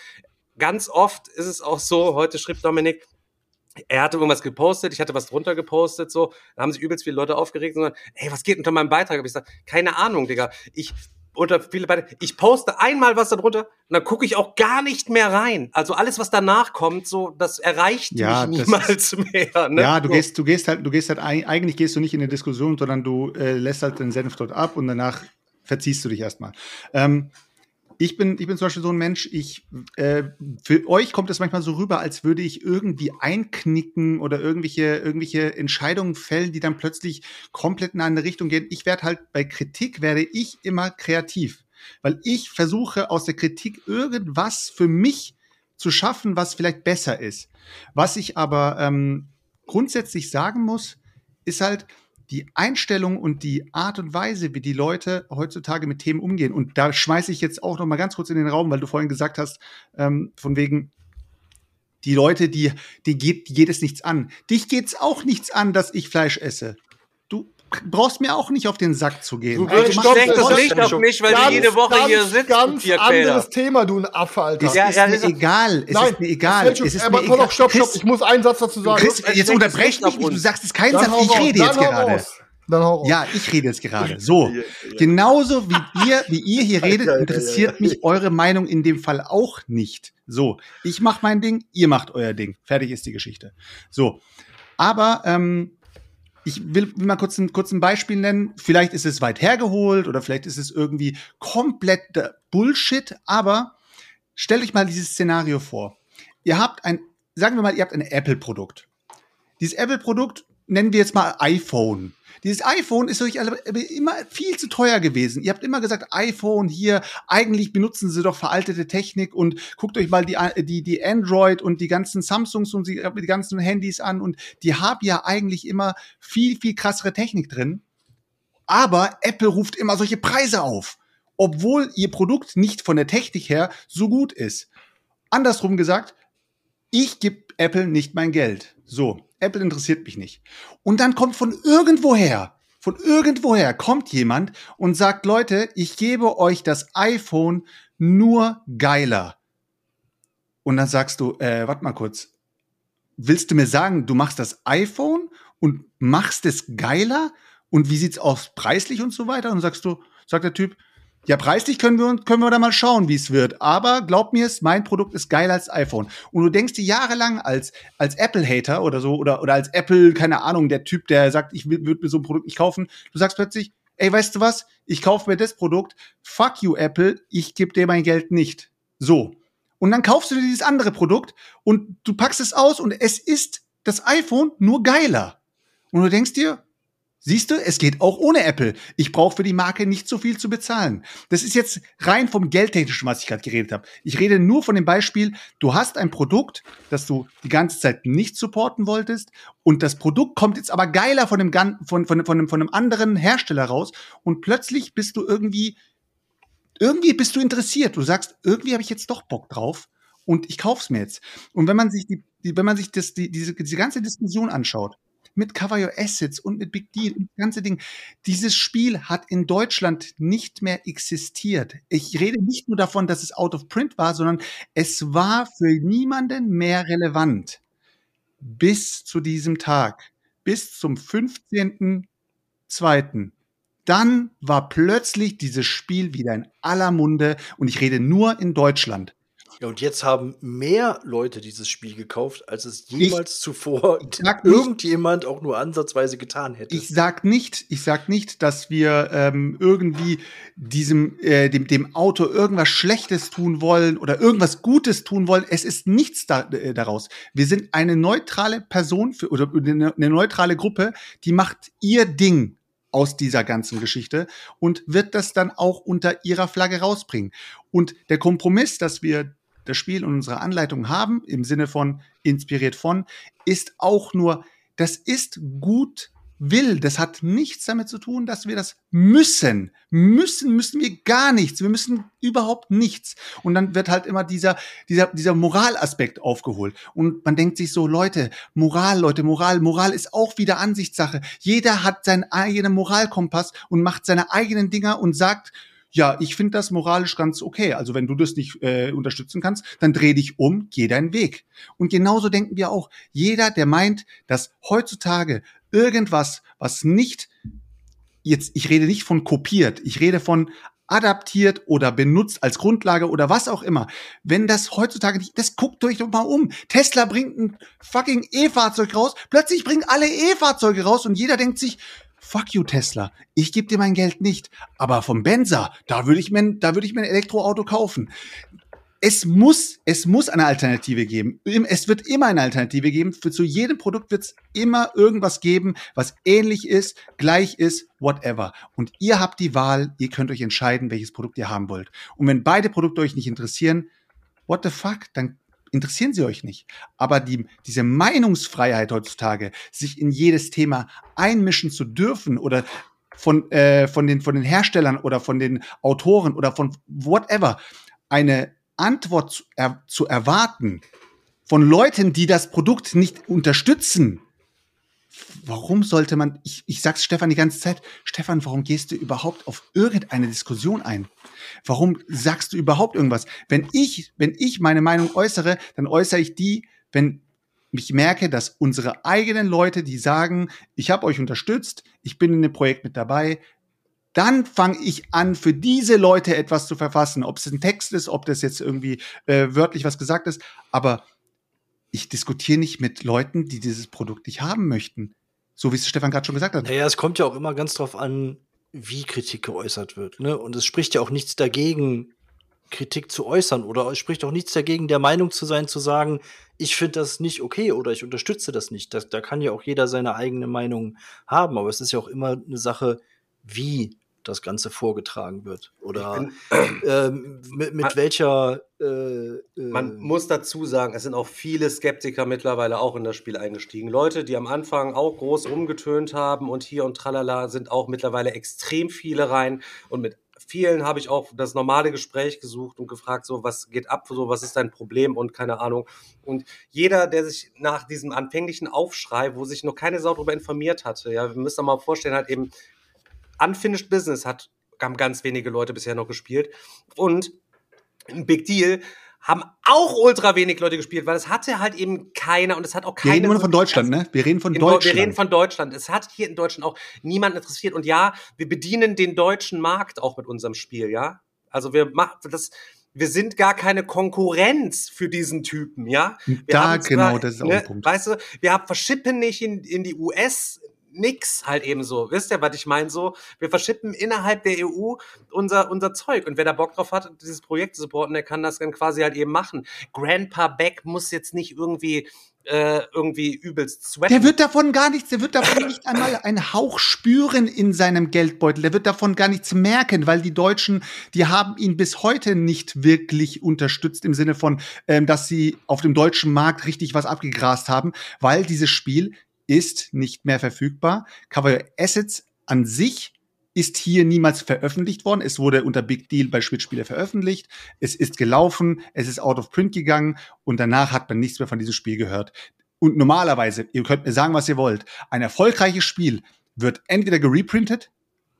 Ganz oft ist es auch so, heute schrieb Dominik, er hatte irgendwas gepostet, ich hatte was drunter gepostet, so, da haben sich übelst viele Leute aufgeregt und gesagt, ey, was geht unter meinem Beitrag? Hab ich gesagt, keine Ahnung, Digga. Ich unter viele Beiträge, ich poste einmal was darunter und dann gucke ich auch gar nicht mehr rein. Also alles, was danach kommt, so, das erreicht Ja, mich niemals <laughs> mehr. Ne? Ja, du so. gehst, du gehst halt, du gehst halt, eig- eigentlich gehst du nicht in eine Diskussion, sondern du äh, lässt halt den Senf dort ab und danach verziehst du dich erstmal. Ähm, ich bin, ich bin zum Beispiel so ein Mensch, ich, äh, für euch kommt es manchmal so rüber, als würde ich irgendwie einknicken oder irgendwelche, irgendwelche Entscheidungen fällen, die dann plötzlich komplett in eine Richtung gehen. Ich werde halt, bei Kritik werde ich immer kreativ, weil ich versuche aus der Kritik irgendwas für mich zu schaffen, was vielleicht besser ist. Was ich aber ähm, grundsätzlich sagen muss, ist halt die Einstellung und die Art und Weise, wie die Leute heutzutage mit Themen umgehen. Und da schmeiße ich jetzt auch noch mal ganz kurz in den Raum, weil du vorhin gesagt hast, ähm, von wegen, Die Leute, die, die geht, die geht es nichts an. Dich geht's auch nichts an, dass ich Fleisch esse. Brauchst mir auch nicht auf den Sack zu gehen. Du legst stopp, schlechtes das- Licht auf mich, weil Ganz, du jede Woche ganz, hier sitzt, Ganz anderes Thema, du ein Affe, Alter. Es Ja, ist ja, mir das ist- egal. Es Nein, ist mir egal. Es ist aber mir egal. auf, stopp, stopp. Ich muss einen Satz dazu sagen. Chris, jetzt unterbrech mich nicht. Du sagst es keinen Satz. Ich rede jetzt gerade. Dann hau. Ja, ich rede jetzt gerade. So, <laughs> genauso wie ihr, wie ihr hier redet, interessiert mich eure Meinung in dem Fall auch nicht. So, ich mache mein Ding, ihr macht euer Ding. Fertig ist die Geschichte. So, aber ähm, ich will, mal kurz ein, kurz ein Beispiel nennen. Vielleicht ist es weit hergeholt oder vielleicht ist es irgendwie komplett Bullshit, aber stellt euch mal dieses Szenario vor. Ihr habt ein, sagen wir mal, ihr habt ein Apple-Produkt. Dieses Apple-Produkt nennen wir jetzt mal iPhone. Dieses iPhone ist euch immer viel zu teuer gewesen. Ihr habt immer gesagt, iPhone hier, eigentlich benutzen sie doch veraltete Technik und guckt euch mal die, die, die Android und die ganzen Samsungs und die, die ganzen Handys an und die haben ja eigentlich immer viel, viel krassere Technik drin. Aber Apple ruft immer solche Preise auf, obwohl ihr Produkt nicht von der Technik her so gut ist. Andersrum gesagt, ich gebe Apple nicht mein Geld. So, Apple interessiert mich nicht. Und dann kommt von irgendwoher, von irgendwoher kommt jemand und sagt, Leute, ich gebe euch das iPhone nur geiler. Und dann sagst du, äh, warte mal kurz, willst du mir sagen, du machst das iPhone und machst es geiler? Und wie sieht's aus preislich und so weiter? Und sagst du, sagt der Typ, ja, preislich können wir, können wir da mal schauen, wie es wird. Aber glaub mir es, mein Produkt ist geiler als iPhone. Und du denkst dir jahrelang als, als Apple-Hater oder so, oder, oder als Apple, keine Ahnung, der Typ, der sagt, ich würde mir so ein Produkt nicht kaufen. Du sagst plötzlich, ey, weißt du was? Ich kaufe mir das Produkt. Fuck you, Apple. Ich gebe dir mein Geld nicht. So. Und dann kaufst du dir dieses andere Produkt und du packst es aus und es ist das iPhone nur geiler. Und du denkst dir, Siehst du, es geht auch ohne Apple. Ich brauche für die Marke nicht so viel zu bezahlen. Das ist jetzt rein vom Geldtechnischen, was ich gerade geredet habe. Ich rede nur von dem Beispiel, du hast ein Produkt, das du die ganze Zeit nicht supporten wolltest und das Produkt kommt jetzt aber geiler von gan- von, von, von, einem, von einem anderen Hersteller raus und plötzlich bist du irgendwie, irgendwie bist du interessiert. Du sagst, irgendwie habe ich jetzt doch Bock drauf und ich kauf's mir jetzt. Und wenn man sich die, die wenn man sich das, die, diese, diese ganze Diskussion anschaut, mit Cover Your Assets und mit Big Deal und das ganze Ding. Dieses Spiel hat in Deutschland nicht mehr existiert. Ich rede nicht nur davon, dass es out of print war, sondern es war für niemanden mehr relevant. Bis zu diesem Tag. Bis zum 15.02. Dann war plötzlich dieses Spiel wieder in aller Munde und ich rede nur in Deutschland. Ja, und jetzt haben mehr Leute dieses Spiel gekauft, als es jemals zuvor <laughs> sag nicht- irgendjemand auch nur ansatzweise getan hätte. Ich sag nicht, ich sag nicht, dass wir ähm, irgendwie diesem äh, dem, dem Auto irgendwas Schlechtes tun wollen oder irgendwas Gutes tun wollen. Es ist nichts da, äh, daraus. Wir sind eine neutrale Person für, oder eine, eine neutrale Gruppe, die macht ihr Ding aus dieser ganzen Geschichte und wird das dann auch unter ihrer Flagge rausbringen. Und der Kompromiss, dass wir das Spiel und unsere Anleitung haben, im Sinne von inspiriert von, ist auch nur, das ist gut will. Das hat nichts damit zu tun, dass wir das müssen. Müssen, müssen wir gar nichts. Wir müssen überhaupt nichts. Und dann wird halt immer dieser, dieser, dieser Moralaspekt aufgeholt. Und man denkt sich so, Leute, Moral, Leute, Moral, Moral ist auch wieder Ansichtssache. Jeder hat seinen eigenen Moralkompass und macht seine eigenen Dinger und sagt, ja, ich finde das moralisch ganz okay. Also wenn du das nicht äh, unterstützen kannst, dann dreh dich um, geh deinen Weg. Und genauso denken wir auch. Jeder, der meint, dass heutzutage irgendwas, was nicht jetzt, ich rede nicht von kopiert, ich rede von adaptiert oder benutzt als Grundlage oder was auch immer. Wenn das heutzutage nicht, das guckt euch doch mal um. Tesla bringt ein fucking E-Fahrzeug raus, plötzlich bringen alle E-Fahrzeuge raus und jeder denkt sich, fuck you Tesla, ich gebe dir mein Geld nicht, aber vom Benzer, da würde ich mir, da würde ich mir ein Elektroauto kaufen. Es muss, es muss eine Alternative geben. Es wird immer eine Alternative geben. Für zu jedem Produkt wird es immer irgendwas geben, was ähnlich ist, gleich ist, whatever. Und ihr habt die Wahl, ihr könnt euch entscheiden, welches Produkt ihr haben wollt. Und wenn beide Produkte euch nicht interessieren, what the fuck, dann interessieren sie euch nicht. Aber die, diese Meinungsfreiheit heutzutage, sich in jedes Thema einmischen zu dürfen oder von, äh, von, den, von den Herstellern oder von den Autoren oder von whatever, eine Antwort zu, er, zu erwarten von Leuten, die das Produkt nicht unterstützen. Warum sollte man, ich, ich sag's Stefan die ganze Zeit, Stefan, warum gehst du überhaupt auf irgendeine Diskussion ein? Warum sagst du überhaupt irgendwas? Wenn ich, wenn ich meine Meinung äußere, dann äußere ich die, wenn ich merke, dass unsere eigenen Leute, die sagen, ich habe euch unterstützt, ich bin in dem Projekt mit dabei, dann fange ich an, für diese Leute etwas zu verfassen. Ob es ein Text ist, ob das jetzt irgendwie äh, wörtlich was gesagt ist. Aber ich diskutiere nicht mit Leuten, die dieses Produkt nicht haben möchten. So wie es Stefan gerade schon gesagt hat. Naja, es kommt ja auch immer ganz drauf an, wie Kritik geäußert wird. Ne? Und es spricht ja auch nichts dagegen, Kritik zu äußern. Oder es spricht auch nichts dagegen, der Meinung zu sein, zu sagen, ich finde das nicht okay oder ich unterstütze das nicht. Das, da kann ja auch jeder seine eigene Meinung haben. Aber es ist ja auch immer eine Sache, wie das Ganze vorgetragen wird. Oder ähm, mit, mit welcher. Äh, äh, Man muss dazu sagen, es sind auch viele Skeptiker mittlerweile auch in das Spiel eingestiegen. Leute, die am Anfang auch groß rumgetönt haben und hier und tralala, sind auch mittlerweile extrem viele rein. Und mit vielen habe ich auch das normale Gespräch gesucht und gefragt, so, was geht ab, so, was ist dein Problem und keine Ahnung. Und jeder, der sich nach diesem anfänglichen Aufschrei, wo sich noch keine Sau darüber informiert hatte, ja, wir müssen mal vorstellen, halt eben, Unfinished Business hat, haben ganz wenige Leute bisher noch gespielt. Und ein Big Deal haben auch ultra wenig Leute gespielt, weil es hatte halt eben keiner und es hat auch Wir keine. reden immer von Deutschland, ne? Wir reden von in Deutschland. Wir reden von Deutschland. Es hat hier in Deutschland auch niemand interessiert. Und ja, wir bedienen den deutschen Markt auch mit unserem Spiel, ja. Also wir machen das. Wir sind gar keine Konkurrenz für diesen Typen, ja. Wir Da, haben genau, das ist auch ein Punkt. Weißt du, wir haben, verschippen nicht in, in die US nix halt eben so. Wisst ihr, was ich meine? So, wir verschippen innerhalb der EU unser, unser Zeug. Und wer da Bock drauf hat, dieses Projekt zu supporten, der kann das dann quasi halt eben machen. Grandpa Beck muss jetzt nicht irgendwie äh, irgendwie übelst sweaten. Der wird davon gar nichts, der wird davon nicht einmal einen Hauch spüren in seinem Geldbeutel. Der wird davon gar nichts merken, weil die Deutschen, die haben ihn bis heute nicht wirklich unterstützt im Sinne von, ähm, dass sie auf dem deutschen Markt richtig was abgegrast haben, weil dieses Spiel ist nicht mehr verfügbar. Cover Assets an sich ist hier niemals veröffentlicht worden. Es wurde unter Big Deal bei Schmidt-Spieler veröffentlicht. Es ist gelaufen, es ist out of print gegangen und danach hat man nichts mehr von diesem Spiel gehört. Und normalerweise, ihr könnt mir sagen, was ihr wollt, ein erfolgreiches Spiel wird entweder gereprintet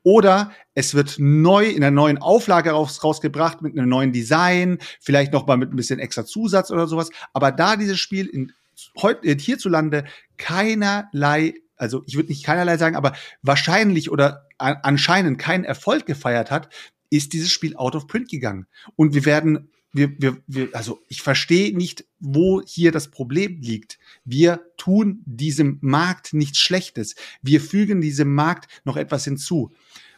oder es wird neu in einer neuen Auflage raus, rausgebracht mit einem neuen Design, vielleicht noch mal mit ein bisschen extra Zusatz oder sowas. Aber da dieses Spiel in, heut, äh, hierzulande keinerlei, also ich würde nicht keinerlei sagen, aber wahrscheinlich oder an, anscheinend keinen Erfolg gefeiert hat, ist dieses Spiel out of print gegangen. Und wir werden, wir, wir, wir, also ich verstehe nicht, wo hier das Problem liegt. Wir tun diesem Markt nichts Schlechtes. Wir fügen diesem Markt noch etwas hinzu.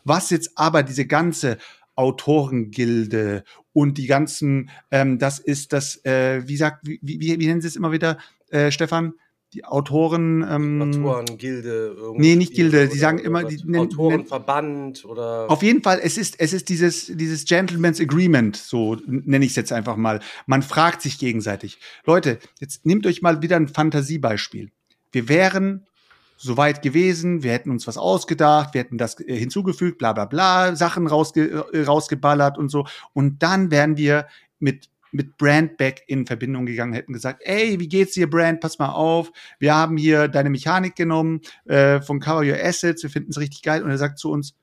Was jetzt aber diese ganze Autorengilde und die ganzen, ähm, das ist das, äh, wie sagt, wie, wie, wie nennen sie es immer wieder, äh, Stefan? Die Autoren, ähm, Autorengilde. irgendwie Nee, nicht Gilde, die sagen immer, die nennen- Autorenverband oder. Auf jeden Fall, es ist, es ist dieses, dieses Gentleman's Agreement, so nenne ich es jetzt einfach mal. Man fragt sich gegenseitig. Leute, jetzt nehmt euch mal wieder ein Fantasiebeispiel. Wir wären soweit gewesen, wir hätten uns was ausgedacht, wir hätten das äh, hinzugefügt, bla bla bla, Sachen rausge äh, rausgeballert und so. Und dann wären wir mit mit Brandback in Verbindung gegangen, hätten gesagt, ey, wie geht's dir, Brand? Pass mal auf, wir haben hier deine Mechanik genommen äh, von Cover Your Assets, wir finden es richtig geil. Und er sagt zu uns,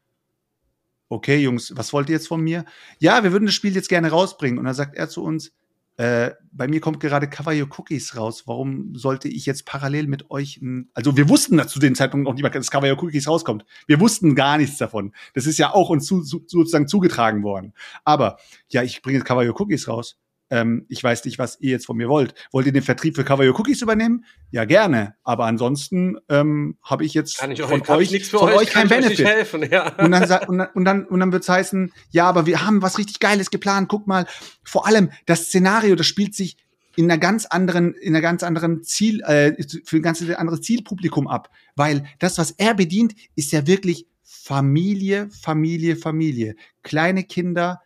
okay, Jungs, was wollt ihr jetzt von mir? Ja, wir würden das Spiel jetzt gerne rausbringen. Und dann sagt er zu uns, äh, bei mir kommt gerade Cover Your Cookies raus. Warum sollte ich jetzt parallel mit euch, also wir wussten dass zu dem Zeitpunkt noch nicht mal, dass Cover Your Cookies rauskommt. Wir wussten gar nichts davon. Das ist ja auch uns zu, zu, sozusagen zugetragen worden. Aber ja, ich bringe jetzt Cover Your Cookies raus. Ähm, ich weiß nicht, was ihr jetzt von mir wollt. Wollt ihr den Vertrieb für Cover Your Cookies übernehmen? Ja, gerne. Aber ansonsten ähm, habe ich jetzt kann ich von euch, euch, nichts für von euch, euch kein kann ich euch Benefit. nicht helfen, ja. Und dann, und dann, und dann, und dann wird's heißen, ja, aber wir haben was richtig Geiles geplant. Guck mal, vor allem das Szenario, das spielt sich in einer ganz anderen, in einer ganz anderen Ziel, äh, für ein ganz anderes Zielpublikum ab. Weil das, was er bedient, ist ja wirklich Familie, Familie, Familie. Kleine Kinder,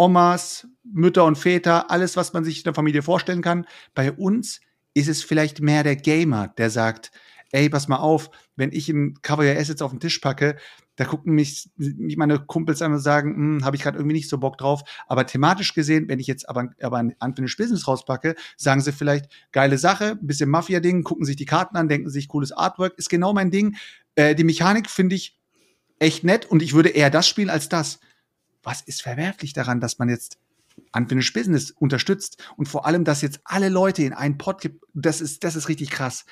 Omas, Mütter und Väter, alles, was man sich in der Familie vorstellen kann. Bei uns ist es vielleicht mehr der Gamer, der sagt, ey, pass mal auf, wenn ich ein Cavalier Assets auf den Tisch packe, da gucken mich, mich meine Kumpels an und sagen, hm, habe ich gerade irgendwie nicht so Bock drauf. Aber thematisch gesehen, wenn ich jetzt aber, aber ein Unfinished Business rauspacke, sagen sie vielleicht, geile Sache, bisschen Mafia-Ding, gucken sich die Karten an, denken sich, cooles Artwork, ist genau mein Ding. Äh, die Mechanik finde ich echt nett und ich würde eher das spielen als das. Was ist verwerflich daran, dass man jetzt Unfinished Business unterstützt und vor allem, dass jetzt alle Leute in einen Pot, das ist, das ist richtig krass.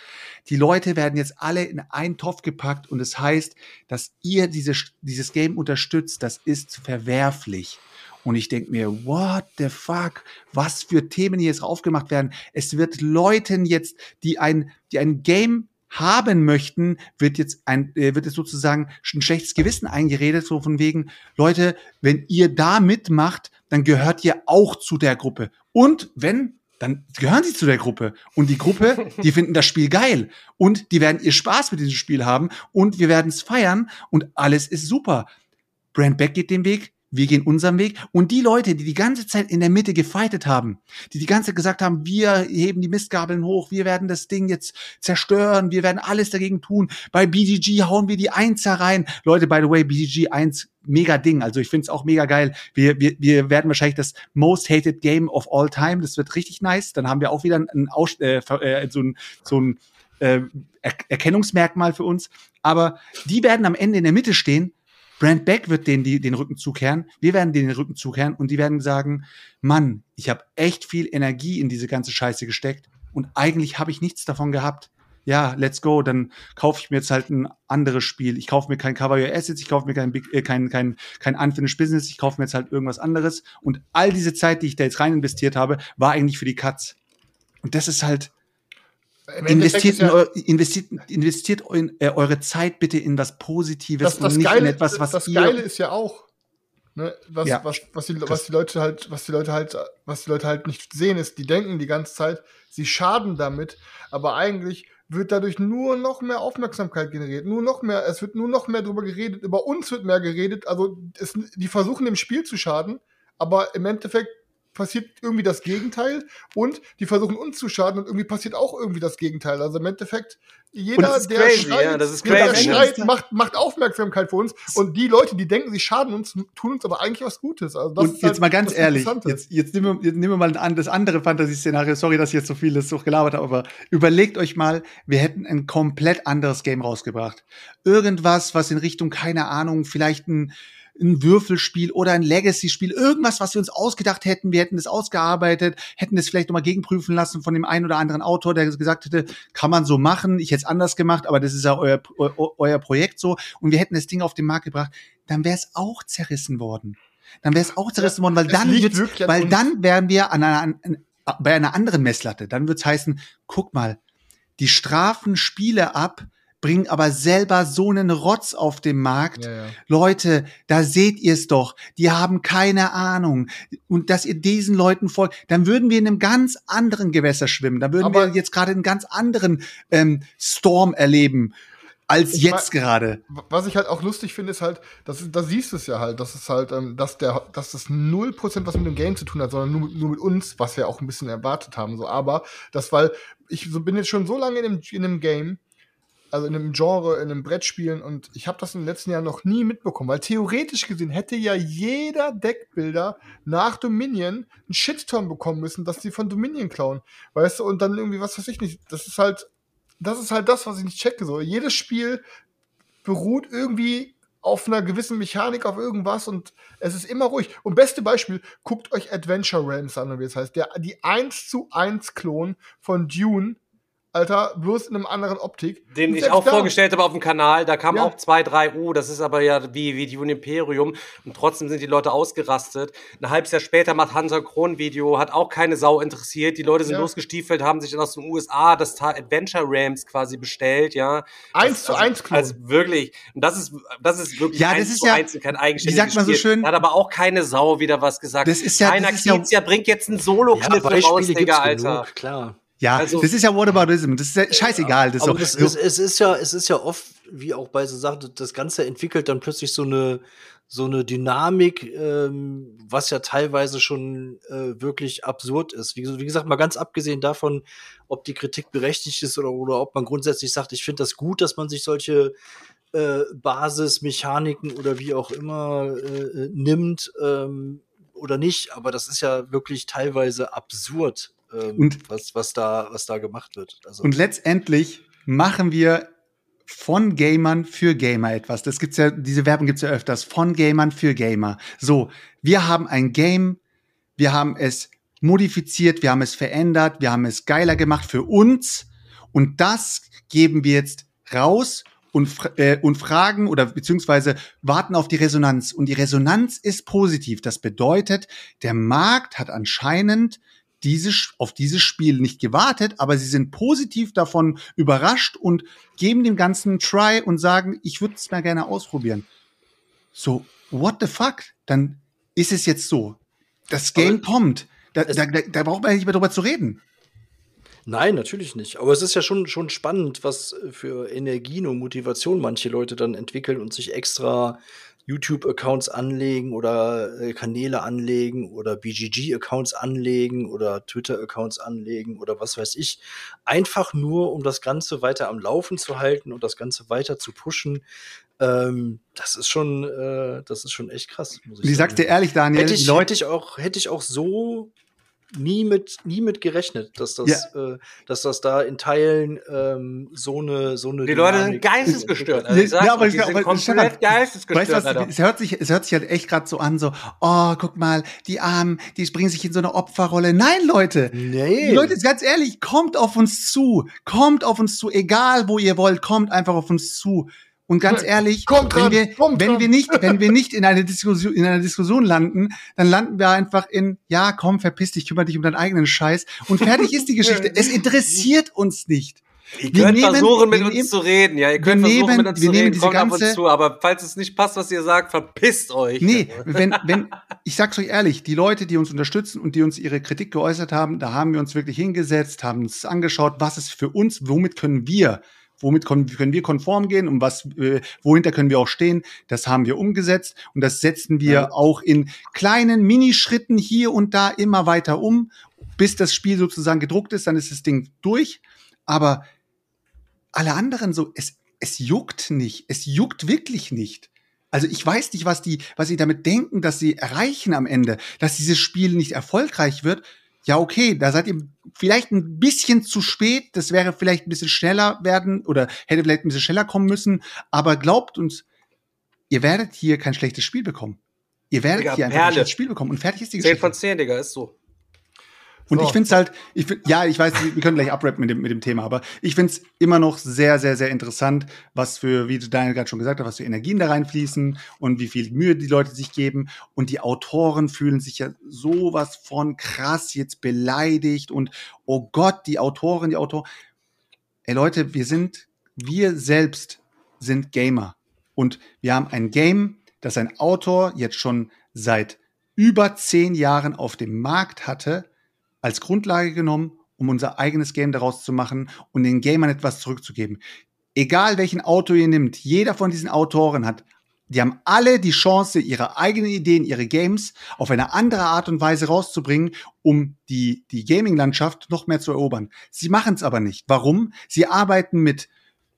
Die Leute werden jetzt alle in einen Topf gepackt und es das heißt, dass ihr diese, dieses Game unterstützt, das ist verwerflich. Und ich denke mir, what the fuck? Was für Themen hier jetzt aufgemacht werden? Es wird Leuten jetzt, die ein, die ein Game haben möchten, wird jetzt ein, äh, wird jetzt sozusagen ein schlechtes Gewissen eingeredet, so von wegen, Leute, wenn ihr da mitmacht, dann gehört ihr auch zu der Gruppe. Und wenn, dann gehören sie zu der Gruppe. Und die Gruppe, <laughs> die finden das Spiel geil. Und die werden ihr Spaß mit diesem Spiel haben. Und wir werden es feiern. Und alles ist super. Brand Beck geht den Weg. Wir gehen unseren Weg. Und die Leute, die die ganze Zeit in der Mitte gefightet haben, die die ganze Zeit gesagt haben, wir heben die Mistgabeln hoch, wir werden das Ding jetzt zerstören, wir werden alles dagegen tun. Bei BGG hauen wir die Einser rein. Leute, by the way, BGG 1, mega Ding. Also ich finde es auch mega geil. Wir, wir, wir werden wahrscheinlich das most hated game of all time. Das wird richtig nice. Dann haben wir auch wieder ein, Aus äh, äh, so ein, so ein äh, er Erkennungsmerkmal für uns. Aber die werden am Ende in der Mitte stehen Brand Beck wird denen die, den Rücken zukehren, wir werden denen den Rücken zukehren und die werden sagen, Mann, ich habe echt viel Energie in diese ganze Scheiße gesteckt und eigentlich habe ich nichts davon gehabt. Ja, let's go, dann kaufe ich mir jetzt halt ein anderes Spiel. Ich kaufe mir kein Cavalier Assets, ich kaufe mir kein, äh, kein, kein, kein Unfinished Business, ich kaufe mir jetzt halt irgendwas anderes. Und all diese Zeit, die ich da jetzt rein investiert habe, war eigentlich für die Katz. Und das ist halt, Investiert, ja, in, investiert, investiert in, äh, eure Zeit bitte in was Positives das, das und nicht Geile, in etwas, was Das ihr Geile ist ja auch, ne, was, Ja. was, was, die, was die Leute halt, was die Leute halt, was die Leute halt nicht sehen, ist, die denken die ganze Zeit, sie schaden damit, aber eigentlich wird dadurch nur noch mehr Aufmerksamkeit generiert, nur noch mehr, es wird nur noch mehr drüber geredet, über uns wird mehr geredet, also es, die versuchen dem Spiel zu schaden, aber im Endeffekt passiert irgendwie das Gegenteil und die versuchen uns zu schaden und irgendwie passiert auch irgendwie das Gegenteil. Also im Endeffekt, jeder, das ist der crazy, schreit, ja, das ist jeder, der crazy, ne? schreit macht, macht Aufmerksamkeit für uns und die Leute, die denken, sie schaden uns, tun uns aber eigentlich was Gutes. Also das und ist jetzt halt mal ganz ehrlich, jetzt, jetzt, nehmen wir, jetzt nehmen wir mal an, das andere Fantasy-Szenario. Sorry, dass ich jetzt so vieles so gelabert habe, aber überlegt euch mal, wir hätten ein komplett anderes Game rausgebracht. Irgendwas, was in Richtung, keine Ahnung, vielleicht ein, ein Würfelspiel oder ein Legacy-Spiel, irgendwas, was wir uns ausgedacht hätten, wir hätten das ausgearbeitet, hätten das vielleicht nochmal gegenprüfen lassen von dem einen oder anderen Autor, der gesagt hätte, kann man so machen, ich hätte es anders gemacht, aber das ist ja euer, eu, euer Projekt so und wir hätten das Ding auf den Markt gebracht, dann wäre es auch zerrissen worden. Dann wäre es auch zerrissen worden, weil es dann wird's, weil dann wären wir an einer, an, bei einer anderen Messlatte. Dann wird's heißen, guck mal, die strafen Spiele ab, bringen aber selber so einen Rotz auf den Markt. Ja, ja. Leute, da seht ihr es doch. Die haben keine Ahnung. Und dass ihr diesen Leuten folgt, dann würden wir in einem ganz anderen Gewässer schwimmen. Da würden Aber- wir jetzt gerade einen ganz anderen ähm, Storm erleben als Ich jetzt mein- gerade. Was ich halt auch lustig finde, ist halt, das, ist- da siehst du es ja halt, dass es halt, ähm, dass der, dass das 0% was mit dem Game zu tun hat, sondern nur, mit- nur mit uns, was wir auch ein bisschen erwartet haben, so. Aber das, weil ich so, bin jetzt schon so lange in dem, in dem Game, also in einem Genre, in einem Brettspielen und ich habe das in den letzten Jahren noch nie mitbekommen, weil theoretisch gesehen hätte ja jeder Deckbilder nach Dominion einen Shitstorm bekommen müssen, dass die von Dominion klauen, weißt du, und dann irgendwie, was weiß ich nicht, das ist halt, das ist halt das, was ich nicht checke, so. Jedes Spiel beruht irgendwie auf einer gewissen Mechanik, auf irgendwas und es ist immer ruhig. Und beste Beispiel, guckt euch Adventure Realms an, wie es heißt. Der, die 1 zu 1 Klon von Dune, Alter, bloß in einem anderen Optik. Den ich auch da- vorgestellt habe auf dem Kanal, da kamen Ja. auch zwei, drei, oh, das ist aber ja wie, wie Dune Imperium und trotzdem sind die Leute ausgerastet. Ein halbes Jahr später macht Hansa Kron Video, hat auch keine Sau interessiert. Die Leute sind Ja. losgestiefelt, haben sich dann aus den USA das Adventure Rams quasi bestellt, ja. 1 Das- zu also, 1 Klon. Also wirklich, und das ist, das ist wirklich Ja, das eins ist zu ja- eins und kein wie eigenständiges sagt man so schön? Da hat aber auch keine Sau wieder was gesagt. Das ist ja- Keiner das ist ja- bringt jetzt einen Solo-Kniff raus, Digga, Alter. genug, klar. Ja, Also- das ist ja Whataboutism. Das ist ja scheißegal. Das ist so, das ist, es ist ja, es ist ja oft wie auch bei so Sachen, das Ganze entwickelt dann plötzlich so eine, so eine Dynamik, ähm, was ja teilweise schon äh, wirklich absurd ist. Wie, wie, gesagt, mal ganz abgesehen davon, ob die Kritik berechtigt ist oder, oder ob man grundsätzlich sagt, ich finde das gut, dass man sich solche äh, Basismechaniken oder wie auch immer äh, nimmt ähm, oder nicht. Aber das ist ja wirklich teilweise absurd, ähm, Und- was, was, da, was da gemacht wird. Also, Und letztendlich machen wir von Gamern für Gamer etwas. Das gibt's ja, diese Werbung gibt's ja öfters. Von Gamern für Gamer. So, wir haben ein Game, wir haben es modifiziert, wir haben es verändert, wir haben es geiler gemacht für uns. Und das geben wir jetzt raus und, äh, und fragen oder beziehungsweise warten auf die Resonanz. Und die Resonanz ist positiv. Das bedeutet, der Markt hat anscheinend dieses, auf dieses Spiel nicht gewartet, aber sie sind positiv davon überrascht und geben dem Ganzen einen Try und sagen, ich würde es mal gerne ausprobieren. So, what the fuck? Dann ist es jetzt so. Das Game kommt. Da, da, da, da braucht man ja nicht mehr drüber zu reden. Nein, natürlich nicht. Aber es ist ja schon, schon spannend, was für Energien und Motivation manche Leute dann entwickeln und sich extra YouTube-Accounts anlegen oder äh, Kanäle anlegen oder BGG-Accounts anlegen oder Twitter-Accounts anlegen oder was weiß ich. Einfach nur, um das Ganze weiter am Laufen zu halten und das Ganze weiter zu pushen. Ähm, das ist schon, äh, das ist schon echt krass. Muss ich ich sag's dir ehrlich, Daniel, hätte ich, Leute, hätte ich auch, hätte ich auch so nie mit, nie mit gerechnet, dass das, äh, dass das da in Teilen ähm, so eine, so eine. Die Leute sind Dynamik geistesgestört. Also Ja, ich sag's aber euch, ich- die sind aber komplett Stefan, geistesgestört. Weißt du was, es hört sich, es hört sich halt echt gerade so an, so, oh, guck mal, die Armen, die bringen sich in so eine Opferrolle. Nein, Leute, Nee. Leute, ganz ehrlich, kommt auf uns zu, kommt auf uns zu, egal wo ihr wollt, kommt einfach auf uns zu. Und ganz ehrlich, Kommt wenn dran, wir, kommt wenn dran. wir nicht, wenn <laughs> wir nicht in eine Diskussion, in einer Diskussion landen, dann landen wir einfach in, ja, komm, verpiss dich, kümmere dich um deinen eigenen Scheiß. Und fertig ist die <laughs> Geschichte. Es interessiert uns nicht. Ihr Wir könnt nehmen- versuchen, mit uns nehmen- zu reden. Ja, ihr könnt wir versuchen, nehmen- mit uns wir zu nehmen reden. diese Kommt auf uns ganze- zu. Aber falls es nicht passt, was ihr sagt, verpisst euch. Nee, wenn, wenn, ich sag's euch ehrlich, die Leute, die uns unterstützen und die uns ihre Kritik geäußert haben, da haben wir uns wirklich hingesetzt, haben uns angeschaut, was ist für uns, womit können wir, womit können, wir konform gehen und was, äh, wohinter können wir auch stehen. Das haben wir umgesetzt und das setzen wir Ja. auch in kleinen Minischritten hier und da immer weiter um, bis das Spiel sozusagen gedruckt ist, dann ist das Ding durch. Aber alle anderen so, es, es juckt nicht. Es juckt wirklich nicht. Also ich weiß nicht, was die, was sie damit denken, dass sie erreichen am Ende, dass dieses Spiel nicht erfolgreich wird. Ja, okay, da seid ihr vielleicht ein bisschen zu spät. Das wäre vielleicht ein bisschen schneller werden oder hätte vielleicht ein bisschen schneller kommen müssen. Aber glaubt uns, ihr werdet hier kein schlechtes Spiel bekommen. Ihr werdet Digga, hier ein schlechtes Spiel bekommen und fertig ist die 10 Geschichte. von 10, Digga, ist so. Und So. ich finde es halt, ich find, ja, ich weiß, wir können gleich abrappen mit dem, mit dem Thema, aber ich finde es immer noch sehr, sehr, sehr interessant, was für, wie Daniel gerade schon gesagt hat, was für Energien da reinfließen und wie viel Mühe die Leute sich geben. Und die Autoren fühlen sich ja sowas von krass jetzt beleidigt und oh Gott, die Autoren, die Autoren. Ey Leute, wir sind, wir selbst sind Gamer. Und wir haben ein Game, das ein Autor jetzt schon seit über zehn Jahren auf dem Markt hatte, als Grundlage genommen, um unser eigenes Game daraus zu machen und den Gamern etwas zurückzugeben. Egal welchen Autor ihr nimmt, jeder von diesen Autoren hat, die haben alle die Chance, ihre eigenen Ideen, ihre Games auf eine andere Art und Weise rauszubringen, um die, die Gaming-Landschaft noch mehr zu erobern. Sie machen es aber nicht. Warum? Sie arbeiten mit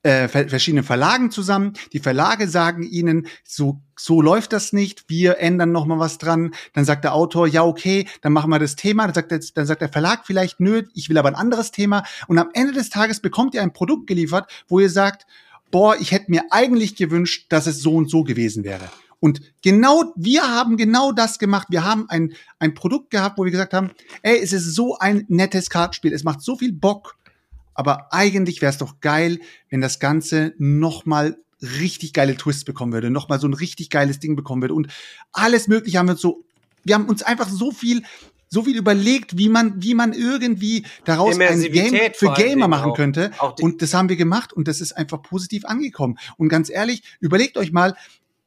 äh, ver- verschiedenen Verlagen zusammen. Die Verlage sagen ihnen, so, so läuft das nicht, wir ändern noch mal was dran. Dann sagt der Autor, ja, okay, dann machen wir das Thema. Dann sagt, der, dann sagt der Verlag vielleicht, nö, ich will aber ein anderes Thema. Und am Ende des Tages bekommt ihr ein Produkt geliefert, wo ihr sagt, boah, ich hätte mir eigentlich gewünscht, dass es so und so gewesen wäre. Und genau, wir haben genau das gemacht. Wir haben ein, ein Produkt gehabt, wo wir gesagt haben, ey, es ist so ein nettes Kartenspiel. Es macht so viel Bock. Aber eigentlich wäre es doch geil, wenn das Ganze noch mal richtig geile Twists bekommen würde, noch mal so ein richtig geiles Ding bekommen würde und alles Mögliche haben wir uns so, wir haben uns einfach so viel, so viel überlegt, wie man, wie man irgendwie daraus ein Game für Gamer machen auch. könnte. Auch Und das haben wir gemacht und das ist einfach positiv angekommen. Und ganz ehrlich, überlegt euch mal,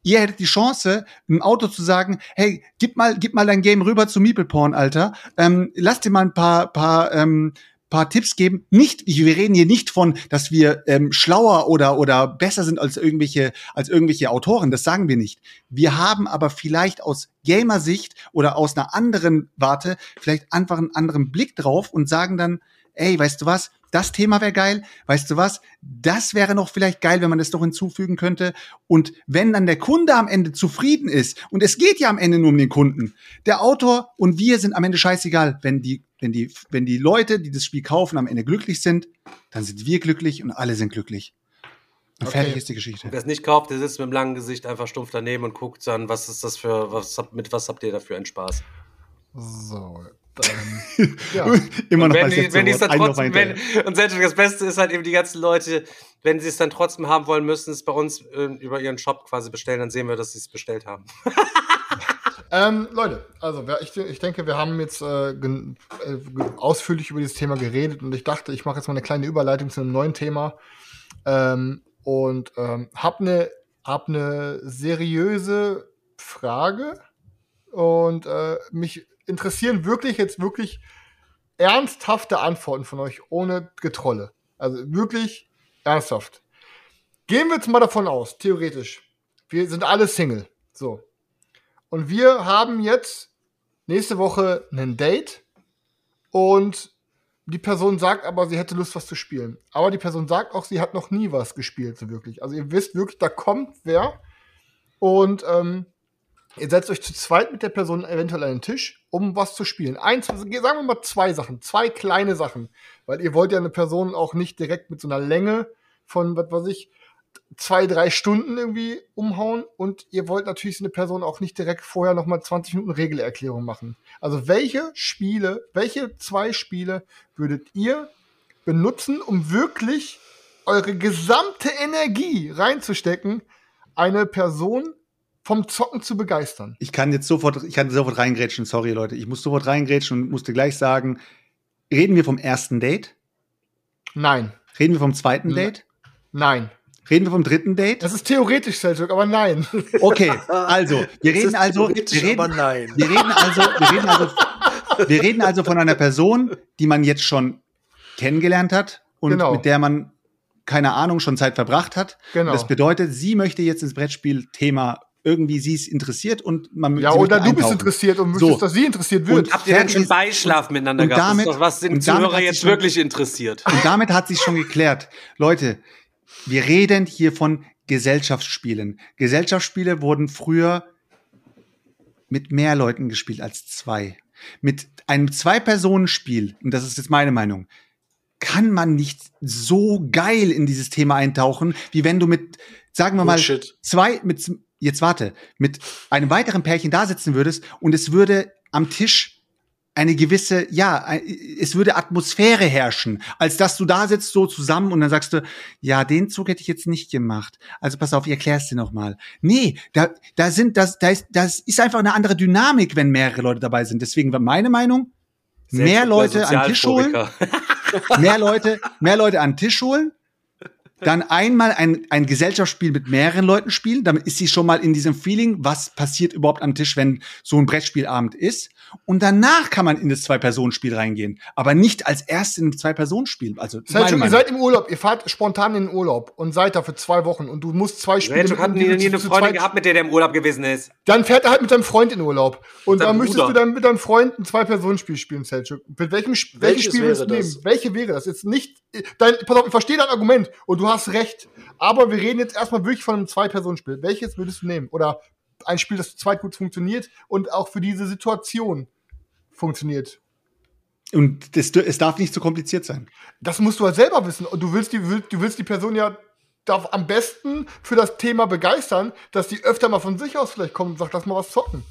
ihr hättet die Chance, einem Auto zu sagen, hey, gib mal, gib mal dein Game rüber zu Meeple Porn, Alter. Ähm, lass dir mal ein paar, paar, ähm, paar Tipps geben. Nicht, wir reden hier nicht von, dass wir ähm, schlauer oder oder besser sind als irgendwelche als irgendwelche Autoren. Das sagen wir nicht. Wir haben aber vielleicht aus Gamer-Sicht oder aus einer anderen Warte vielleicht einfach einen anderen Blick drauf und sagen dann, ey, weißt du was? Das Thema wäre geil. Weißt du was? Das wäre noch vielleicht geil, wenn man das noch hinzufügen könnte. Und wenn dann der Kunde am Ende zufrieden ist, und es geht ja am Ende nur um den Kunden, der Autor und wir sind am Ende scheißegal. Wenn die, wenn die, wenn die Leute, die das Spiel kaufen, am Ende glücklich sind, dann sind wir glücklich und alle sind glücklich. Und Okay. fertig ist die Geschichte. Wer es nicht kauft, der sitzt mit dem langen Gesicht einfach stumpf daneben und guckt dann, was ist das für, was habt, mit was habt ihr da für einen Spaß? So, <laughs> ja. Immer noch wenn die, wenn Wort. dann trotzdem, wenn, und selbst das Beste ist halt eben die ganzen Leute, wenn sie es dann trotzdem haben wollen, müssen es bei uns äh, über ihren Shop quasi bestellen, dann sehen wir, dass sie es bestellt haben. <laughs> Ähm, Leute, also ich, ich denke, wir haben jetzt äh, äh, ausführlich über dieses Thema geredet und ich dachte, ich mache jetzt mal eine kleine Überleitung zu einem neuen Thema ähm, und ähm, habe eine hab ne seriöse Frage und äh, mich interessieren wirklich jetzt wirklich ernsthafte Antworten von euch ohne Getrolle. Also wirklich ernsthaft. Gehen wir jetzt mal davon aus, theoretisch, wir sind alle Single. So. Und wir haben jetzt nächste Woche ein Date und die Person sagt aber, sie hätte Lust, was zu spielen. Aber die Person sagt auch, sie hat noch nie was gespielt, so wirklich. Also ihr wisst wirklich, da kommt wer und ähm, ihr setzt euch zu zweit mit der Person eventuell an den Tisch, um was zu spielen. Eins, sagen wir mal zwei Sachen, zwei kleine Sachen. Weil ihr wollt ja eine Person auch nicht direkt mit so einer Länge von, was weiß ich, zwei, drei Stunden irgendwie umhauen und ihr wollt natürlich so eine Person auch nicht direkt vorher nochmal 20 Minuten Regelerklärung machen. Also welche Spiele, welche zwei Spiele würdet ihr benutzen, um wirklich eure gesamte Energie reinzustecken, eine Person vom Zocken zu begeistern? Ich kann jetzt sofort, ich kann sofort reingrätschen, sorry Leute. Ich muss sofort reingrätschen und musste gleich sagen, reden wir vom ersten Date? Nein, Reden wir vom zweiten Date? nein. Reden wir vom dritten Date? Das ist theoretisch, Seljuk, aber nein. <laughs> Okay, also, wir reden also, wir reden, aber nein. wir reden also, wir reden also, wir reden also von einer Person, die man jetzt schon kennengelernt hat und Genau. mit der man keine Ahnung schon Zeit verbracht hat. Genau. Das bedeutet, sie möchte jetzt ins Brettspiel-Thema irgendwie sie ist interessiert und man Ja, sie oder du bist interessiert und So. möchtest, dass sie interessiert wird. Und Habt ihr denn schon Beischlaf miteinander und gehabt? damit- das ist doch, was den Zuhörer jetzt wirklich interessiert. Und damit hat sich schon geklärt. Leute, wir reden hier von Gesellschaftsspielen. Gesellschaftsspiele wurden früher mit mehr Leuten gespielt als zwei. Mit einem Zwei-Personen-Spiel, und das ist jetzt meine Meinung, kann man nicht so geil in dieses Thema eintauchen, wie wenn du mit, sagen wir mal, Bullshit. zwei, mit, jetzt warte, mit einem weiteren Pärchen da sitzen würdest und es würde am Tisch eine gewisse, ja, es würde Atmosphäre herrschen, als dass du da sitzt so zusammen und dann sagst du, ja, den Zug hätte ich jetzt nicht gemacht. Also pass auf, ich erklär's dir nochmal. Nee, da, da sind, das, da ist, das ist einfach eine andere Dynamik, wenn mehrere Leute dabei sind. Deswegen war meine Meinung, mehr Leute an Tisch holen, <laughs> mehr Leute, mehr Leute an Tisch holen, dann einmal ein, ein Gesellschaftsspiel mit mehreren Leuten spielen, damit ist sie schon mal in diesem Feeling, was passiert überhaupt am Tisch, wenn so ein Brettspielabend ist. Und danach kann man in das Zwei-Personen-Spiel reingehen. Aber nicht als erstes in ein Zwei-Personen-Spiel. Also, das Seljuk, ihr seid im Urlaub, ihr fahrt spontan in den Urlaub und seid da für zwei Wochen und du musst zwei Spiele Selchuk hat nie, die nie eine Freundin gehabt, mit der der im Urlaub gewesen ist. Dann fährt er halt mit deinem Freund in Urlaub. Und dann möchtest Bruder. du dann mit deinem Freund ein Zwei-Personen-Spiel spielen, Selchuk. Mit welchem welches Welches Spiel willst du wäre nehmen? das? Welche wäre das? Jetzt nicht. Dein, pass auf, ich verstehe dein Argument und du hast recht. Aber wir reden jetzt erstmal wirklich von einem Zwei-Personen-Spiel. Welches würdest du nehmen? Oder ein Spiel, das zu zweit gut funktioniert und auch für diese Situation funktioniert. Und das, es darf nicht zu kompliziert sein. Das musst du halt selber wissen. Und du willst die, du willst die Person ja darf am besten für das Thema begeistern, dass die öfter mal von sich aus vielleicht kommt und sagt, lass mal was zocken.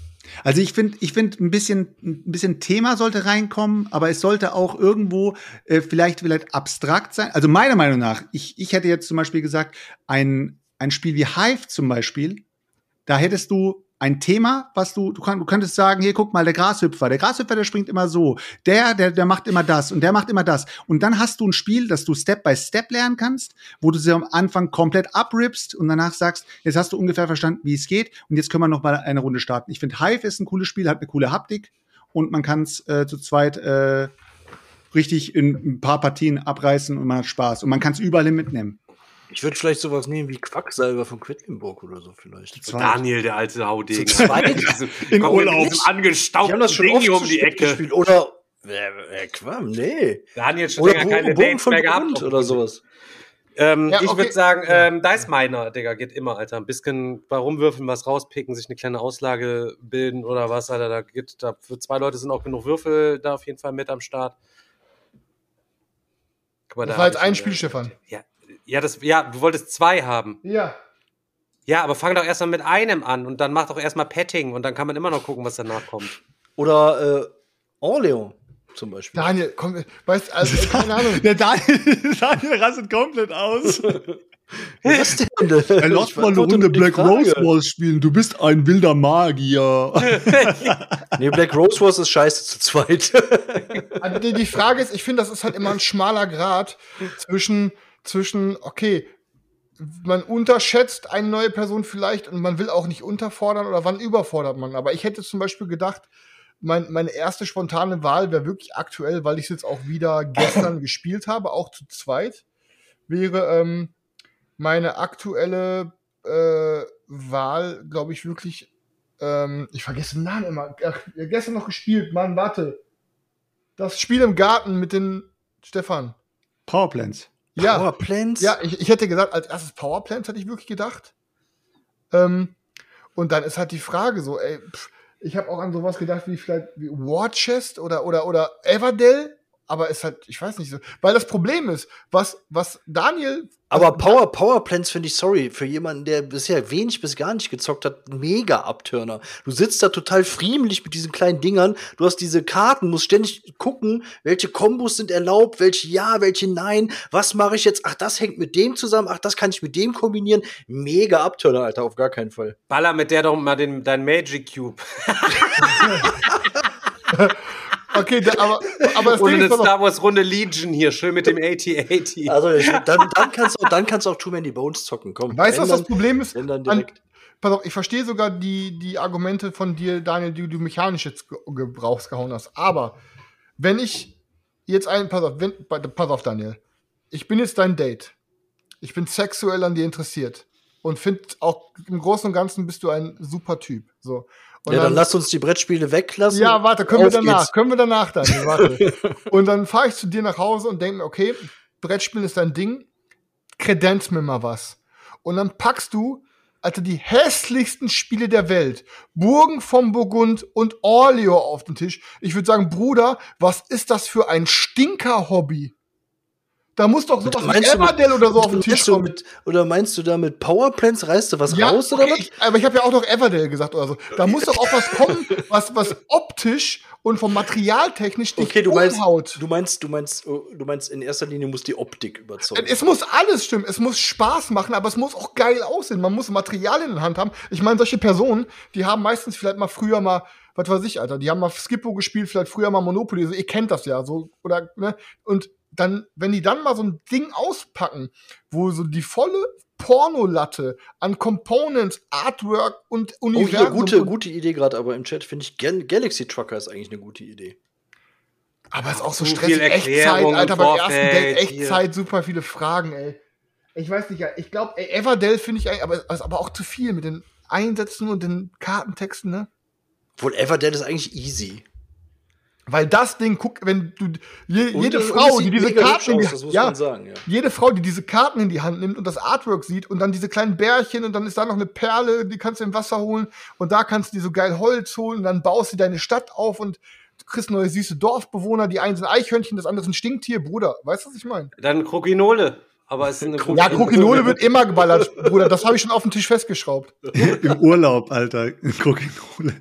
Also ich finde, ich finde ein bisschen, ein bisschen Thema sollte reinkommen, aber es sollte auch irgendwo äh, vielleicht vielleicht abstrakt sein. Also meiner Meinung nach, ich, ich hätte jetzt zum Beispiel gesagt, ein, ein Spiel wie Hive zum Beispiel, da hättest du ein Thema, was du, du, kann, du könntest sagen, hier guck mal, der Grashüpfer, der Grashüpfer, der springt immer so, der, der, der macht immer das und der macht immer das. Und dann hast du ein Spiel, das du Step by Step lernen kannst, wo du sie am Anfang komplett abrippst und danach sagst, jetzt hast du ungefähr verstanden, wie es geht und jetzt können wir noch mal eine Runde starten. Ich finde, Hive ist ein cooles Spiel, hat eine coole Haptik und man kann es äh, zu zweit äh, richtig in ein paar Partien abreißen und man hat Spaß. Und man kann es überall mitnehmen. Ich würde vielleicht sowas nehmen wie Quacksalber von Quedlinburg oder so vielleicht. Daniel, der alte Haudegen. Zu zweit? <laughs> In kommt Urlaub. diesem Die angestaubten haben das schon Ding oft um die Ecke. gespielt. Oder äh, äh, Quam, nee. Daniel hat schon Oder keine Bogen Dates von mehr gehabt. Grund oder sowas. Ähm, Ja, ich okay. würde sagen, ähm, Dice Miner, Digga, geht immer, Alter. Ein bisschen mal rumwürfeln, was rauspicken, sich eine kleine Auslage bilden oder was, Alter. Da geht, da für zwei Leute sind auch genug Würfel da auf jeden Fall mit am Start. Guck mal, Das da war jetzt ich ein Spiel, Stefan. Ja, ja, das, ja, du wolltest zwei haben. Ja. Ja, aber fang doch erstmal mit einem an und dann mach doch erstmal Petting und dann kann man immer noch gucken, was danach kommt. Oder äh, Orleans zum Beispiel. Daniel, komm, weißt also, <laughs> keine Ahnung. Der Daniel, <laughs> Daniel rastet komplett aus. <laughs> Was denn? Er lass mal eine Runde Black Rose Wars spielen. Du bist ein wilder Magier. Nee, Black Rose Wars ist scheiße zu zweit. Also die, die Frage ist, ich finde, das ist halt immer ein schmaler Grad zwischen, zwischen, okay, man unterschätzt eine neue Person vielleicht und man will auch nicht unterfordern oder wann überfordert man. Aber ich hätte zum Beispiel gedacht, mein, meine erste spontane Wahl wäre wirklich aktuell, weil ich es jetzt auch wieder <coughs> gestern gespielt habe, auch zu zweit, wäre ähm, meine aktuelle äh, Wahl, glaube ich, wirklich, ähm, ich vergesse den Namen immer. Ach, gestern noch gespielt, Mann, warte. Das Spiel im Garten mit den Stefan. Powerplants. Ja, Powerplants? ja, ich, ich hätte gesagt, als erstes Powerplants hätte ich wirklich gedacht. Ähm, und dann ist halt die Frage so, ey, pff, ich habe auch an sowas gedacht wie vielleicht wie War Chest oder oder oder Everdell, aber ist halt, ich weiß nicht so, weil das Problem ist, was was Daniel Aber was, Power, Powerplants finde ich, sorry, für jemanden, der bisher wenig bis gar nicht gezockt hat, mega Abturner. Du sitzt da total friemlich mit diesen kleinen Dingern, du hast diese Karten, musst ständig gucken, welche Kombos sind erlaubt, welche ja, welche nein, was mache ich jetzt, ach, das hängt mit dem zusammen, ach, das kann ich mit dem kombinieren. Mega Abturner, Alter, auf gar keinen Fall. Baller mit der doch mal den, dein Magic Cube. <laughs> okay, da, aber aber das Oder Ding eine Star Wars Runde Legion hier, schön mit dem 8080. Also, ich, dann, dann kannst du, dann kannst du auch Too Many Bones zocken, komm. weißt du, was das Problem ist? Wenn dann An- direkt. Pass auf, ich verstehe sogar die, die Argumente von dir, Daniel, die du mechanisch jetzt ge gebrauchst gehauen hast. Aber wenn ich jetzt einen, pass auf, wenn, pass auf, Daniel. Ich bin jetzt dein Date. Ich bin sexuell an dir interessiert. Und finde auch im Großen und Ganzen bist du ein super Typ. So. Und Ja, dann lass uns die Brettspiele weglassen. ja, warte, können wir danach, geht's. können wir danach dann. Warte. <laughs> und dann fahre ich zu dir nach Hause und denke mir, okay, Brettspielen ist dein Ding, kredenz mir mal was. Und dann packst du, Alter, die hässlichsten Spiele der Welt, Burgen vom Burgund und Orleo auf den Tisch. Ich würde sagen, Bruder, was ist das für ein Stinker-Hobby? Da muss doch sowas wie Meinst Everdell oder so auf den Meinst Tisch kommen. mit, oder meinst du da mit Powerplants reißt du was Ja, raus oder okay, was? ich, aber ich habe ja auch noch Everdell gesagt oder so. Da muss doch auch was kommen, was, was optisch und vom Materialtechnisch dich Okay, du meinst, umhaut. du meinst, du meinst, oh, du meinst, in erster Linie muss die Optik überzeugen. Es muss alles stimmen. Es muss Spaß machen, aber es muss auch geil aussehen. Man muss Material in der Hand haben. Ich meine, solche Personen, die haben meistens vielleicht mal früher mal, was weiß ich, Alter, die haben mal Skippo gespielt, vielleicht früher mal Monopoly. Also, ihr kennt das ja, so, oder, ne? Und dann, wenn die dann mal so ein Ding auspacken, wo so die volle Pornolatte an Components, Artwork und oh, Universum. hier, gute, und- gute Idee gerade, aber im Chat finde ich Gal Galaxy Trucker ist eigentlich eine gute Idee. Aber es ist auch so stressig. viel Echtzeit, Alter, im beim ersten Date, hier. Echtzeit, super viele Fragen, ey. Ich weiß nicht, ich glaube, Everdell finde ich eigentlich, aber, ist aber auch zu viel mit den Einsätzen und den Kartentexten, ne? Obwohl Everdell ist eigentlich easy. Weil das Ding, guck, wenn du, je, Und- jede und Frau, es die diese Karten in die, aus, das muss ja, man sagen, ja. jede Frau, die diese Karten in die Hand nimmt und das Artwork sieht und dann diese kleinen Bärchen und dann ist da noch eine Perle, die kannst du im Wasser holen und da kannst du dir so geil Holz holen und dann baust du deine Stadt auf und du kriegst neue süße Dorfbewohner, die einen sind Eichhörnchen, das andere ist ein Stinktier, Bruder. Weißt du, was ich meine? Dann Krokinole. Aber es ist eine Ja, Krokinole wird immer geballert, Bruder. Das habe ich schon auf den Tisch festgeschraubt. Im Urlaub, Alter. Krokinole.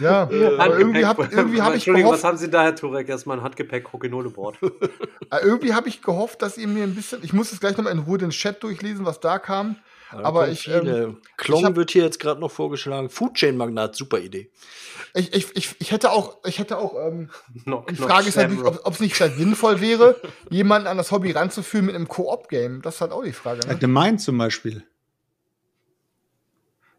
Ja, aber irgendwie habe <laughs> irgendwie hab ich Entschuldigung, was gehofft, haben Sie da, Herr Turek? Erstmal ein Handgepäck-Krokinole-Board. <laughs> äh, irgendwie habe ich gehofft, dass ihr mir ein bisschen, ich muss jetzt gleich nochmal in Ruhe den Chat durchlesen, was da kam. Da Aber ich, ähm, Klong ich hab- wird hier jetzt gerade noch vorgeschlagen. Food Chain Magnat, super Idee. Ich, ich, ich, ich hätte auch, ich hätte auch, ähm, <laughs> Knock, die Frage ist natürlich, Shamrock. ob es nicht vielleicht sinnvoll wäre, jemanden an das Hobby ranzuführen mit einem Koop-Game. Das ist halt auch die Frage. Ja, Ne? The Mind zum Beispiel.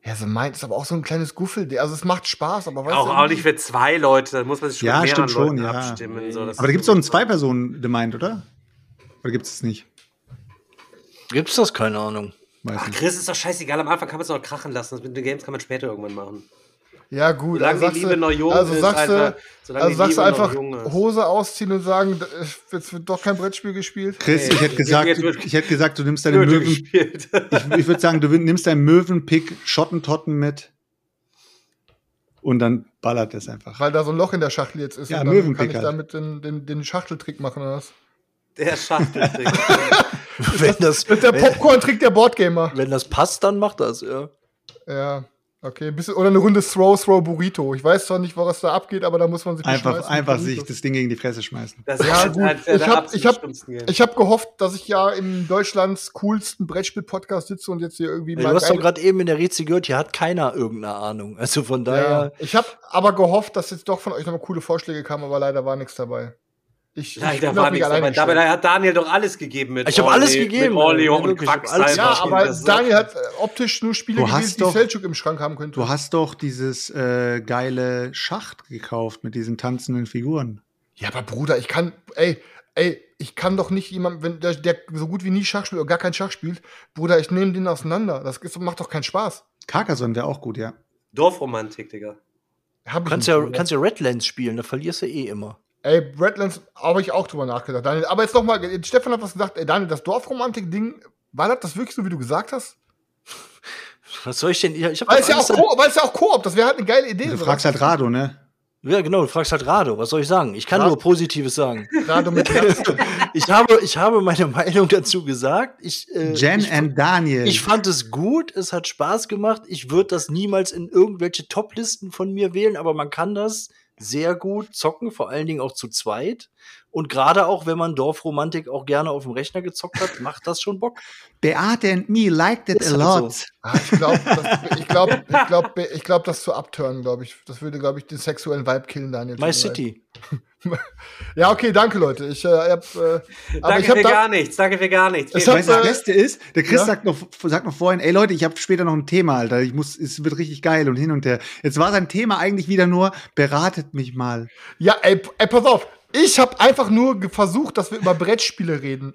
Ja, so meint ist aber auch so ein kleines Guffel. Also es macht Spaß, aber weißt Auch, du, auch nicht für zwei Leute, da muss man sich schon Ja, mit mehreren stimmt schon, Leuten ja. abstimmen. So, das Aber da gibt es doch einen so- Zwei-Personen-Demand, oder? Oder gibt es es nicht? Gibt's das? Keine Ahnung. Weiß Ach. Chris, ist doch scheißegal. Am Anfang kann man es noch krachen lassen. Das mit den Games kann man später irgendwann machen. Ja, gut. Solange also die sagst Liebe du, noch jung also ist, sagst Alter. du, Solange also die sagst du einfach. Hose ausziehen und sagen, es wird doch kein Brettspiel gespielt. Chris, Nee, ich hätte gesagt, jetzt ich hätte gesagt, du nimmst deine Möwen. <laughs> Ich, ich würde sagen, du nimmst deinen Möwenpick Schottentotten mit und dann ballert es einfach. Weil da so ein Loch in der Schachtel jetzt ist. Ja, und dann kann Möwenpick ich halt. damit den, den, den Schachteltrick machen oder was? Der Schachteltrick. <laughs> Wenn das, Das der Popcorn-Trick der Boardgamer. wenn das passt, dann macht das, ja. Ja, okay. Ein bisschen, oder eine Runde Throw, Throw, Burrito. Ich weiß zwar nicht, was da abgeht, aber da muss man sich Einfach, einfach sich das Ding gegen die Fresse schmeißen. Das Ja, ist gut. halt der Ich hab- absolut ich hab-. Ich habe gehofft, dass ich ja in Deutschlands coolsten Brettspiel-Podcast sitze und jetzt hier irgendwie Du mal hast doch gerade eben in der Rätsel gehört, hier hat keiner irgendeine Ahnung. Also von Ja, daher. ich habe aber gehofft, dass jetzt doch von euch nochmal coole Vorschläge kamen, aber leider war nichts dabei. Ich, ich Leider bin war nichts alleine dabei. Dabei gestellt. hat Daniel doch alles gegeben mit Ich hab alles gegeben, Mit Orleo ja, und ich Quacksalber. alles Ja, aber Daniel hat äh, optisch nur Spiele hast die doch- Selchuk im Schrank haben könnte. Du hast doch dieses äh, geile Schacht gekauft mit diesen tanzenden Figuren. ja, aber Bruder, ich kann, ey, ey, ich kann doch nicht jemand, wenn der, der so gut wie nie Schach spielt oder gar kein Schach spielt, Bruder, ich nehme den auseinander. Das ist, macht doch keinen Spaß. Carcassonne wäre auch gut, ja. Dorfromantik, Digga. Hab Du ich kannst ja, kannst ja Redlands spielen, da verlierst du eh immer. Ey, Redlands habe ich auch drüber nachgedacht, Daniel. Aber jetzt noch mal, Stefan hat was gesagt. Ey, Daniel, das Dorfromantik-Ding, war das das wirklich so, wie du gesagt hast? Was soll ich denn? Ich hab Weil es ja auch Koop, weil es ja auch Koop, das wäre halt eine geile Idee. Du so fragst halt Rado, ne? Ja, genau, du fragst halt Rado, was soll ich sagen? Ich kann Rado- nur Positives sagen. Gerade mit <laughs> Ich habe, ich habe meine Meinung dazu gesagt. Ich, äh, Jen ich, and Daniel. ich fand es gut, es hat Spaß gemacht. Ich würde das niemals in irgendwelche Top-Listen von mir wählen, aber man kann das sehr gut zocken, vor allen Dingen auch zu zweit. Und gerade auch, wenn man Dorfromantik auch gerne auf dem Rechner gezockt hat, macht das schon Bock. <laughs> Beate and me liked it a halt lot. so. Ah, ich glaube, ich glaube, ich glaube, ich glaube, das zu abturnen, glaube ich. Das würde, glaube ich, den sexuellen Vibe killen, Daniel. My. City. <laughs> Ja, okay, danke, Leute. Ich, äh, hab, äh, aber Danke ich habe für da, gar nichts. Danke für gar nichts. Ich hab, Weißt du, das äh, Beste ist, der Chris ja? sagt, noch, sagt noch vorhin, ey Leute, ich habe später noch ein Thema, Alter. Ich muss, es wird richtig geil und hin und her. Jetzt war sein Thema eigentlich wieder nur, beratet mich mal. ja, ey, ey, pass auf. Ich habe einfach nur versucht, dass wir über Brettspiele reden.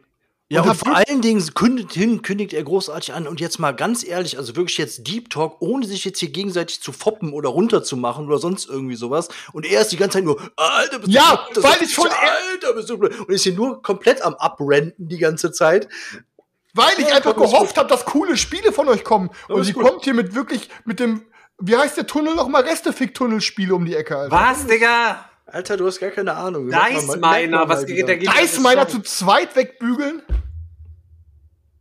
Ja, Und und, vor allen Dingen kündigt, hin, kündigt er großartig an. Und jetzt mal ganz ehrlich, also wirklich jetzt Deep Talk, ohne sich jetzt hier gegenseitig zu foppen oder runterzumachen oder sonst irgendwie sowas. Und er ist die ganze Zeit nur, Alter, bist Ja, du blöd, weil ich von- Alter, bist du blöd. Und ist hier nur komplett am Abrenten die ganze Zeit. Weil ich Ja, einfach gehofft habe, dass coole Spiele von euch kommen. Aber Und ist die gut. kommt hier mit wirklich, mit dem, wie heißt der Tunnel nochmal? Restefick-Tunnelspiele um die Ecke, Alter. Was, Digga? Alter, du hast gar keine Ahnung. Dice Miner, was geht da? Dice Miner zu zweit wegbügeln?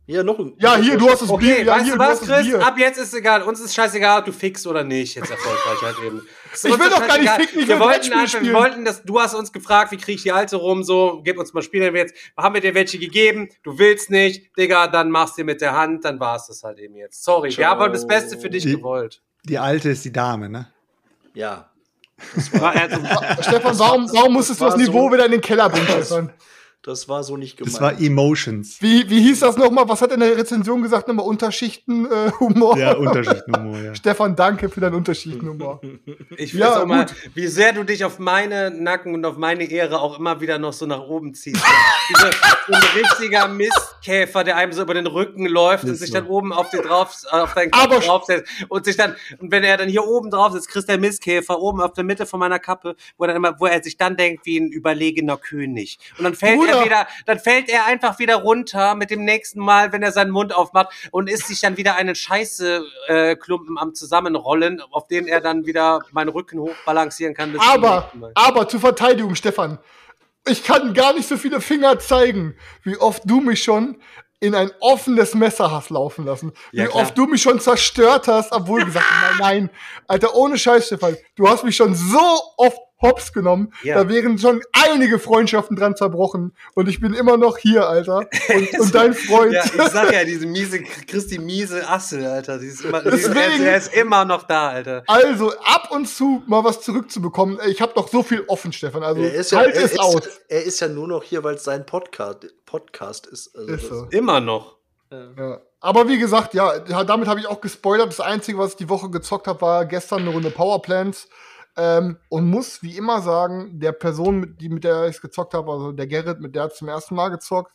Ja, noch ein. Ja, hier, du hast das Okay, Bier. Ja, weißt hier, du du was, das Chris? Bier. Ab jetzt ist egal. Uns ist scheißegal, ob du fixst oder nicht. Jetzt erfolgreich halt eben. Ist Ich will doch gar nicht ficken, ich wir will wollten einfach, wir spielen. wollten, dass du hast uns gefragt, wie kriege ich die alte rum, so, gib uns mal Spiele jetzt. Haben wir dir welche gegeben? Du willst nicht, Digga, dann machst du mit der Hand, dann war es das halt eben jetzt. Sorry, wir Ciao. haben das Beste für dich Die- gewollt. Die alte ist die Dame, ne? Ja. War er <laughs> so- Stefan, warum, warum musstest du das Niveau so- wieder in den Keller bringen, Stefan? Das war so nicht gemeint. Das war Emotions. Wie, wie hieß das nochmal? Was hat er in der Rezension gesagt? Nochmal Unterschichten-Humor? Äh, Humor? Ja, Unterschiednummer, ja. <laughs> Stefan, danke für deinen Unterschichten-Humor. Ich Ja, weiß auch mal, gut. wie sehr du dich auf meine Nacken und auf meine Ehre auch immer wieder noch so nach oben ziehst. Diese, so ein richtiger Mistkäfer, der einem so über den Rücken läuft und sich so. dann oben auf, den drauf, äh, auf deinen Kopf Aber- draufsetzt und sich dann, und wenn er dann hier oben drauf sitzt, kriegt der Mistkäfer oben auf der Mitte von meiner Kappe, wo, er dann immer, wo er sich dann denkt wie ein überlegener König. Und dann fällt Bruder. er wieder, dann fällt er einfach wieder runter mit dem nächsten Mal, wenn er seinen Mund aufmacht und ist sich dann wieder einen Scheiße äh, Klumpen am Zusammenrollen, auf den er dann wieder meinen Rücken hochbalancieren kann. Aber, aber zur Verteidigung, Stefan. Ich kann gar nicht so viele Finger zeigen, wie oft du mich schon in ein offenes Messer hast laufen lassen. Wie Ja, klar. oft du mich schon zerstört hast, obwohl gesagt <laughs> nein, nein. Alter, ohne Scheiß, Stefan. Du hast mich schon so oft hops genommen. Ja. Da wären schon einige Freundschaften dran zerbrochen. Und ich bin immer noch hier, Alter. <laughs> Und, und dein Freund. Ja, ich sag ja, diese <laughs> miese, Christi miese Asse, Alter. Die ist immer, die Deswegen- er ist immer noch da, Alter. Also, ab und zu mal was zurückzubekommen. Ich habe doch so viel offen, Stefan. Also, er ist ja, halt er, es ist, aus. er ist ja nur noch hier, weil es sein Podcast, Podcast ist. Also Ist so. Immer noch. Ja. Aber wie gesagt, ja, ja, damit habe ich auch gespoilert. Das Einzige, was ich die Woche gezockt habe, war gestern eine Runde Powerplants. Ähm, und muss wie immer sagen, der Person, mit, die, mit der ich gezockt habe, also der Gerrit, mit der hat zum ersten Mal gezockt.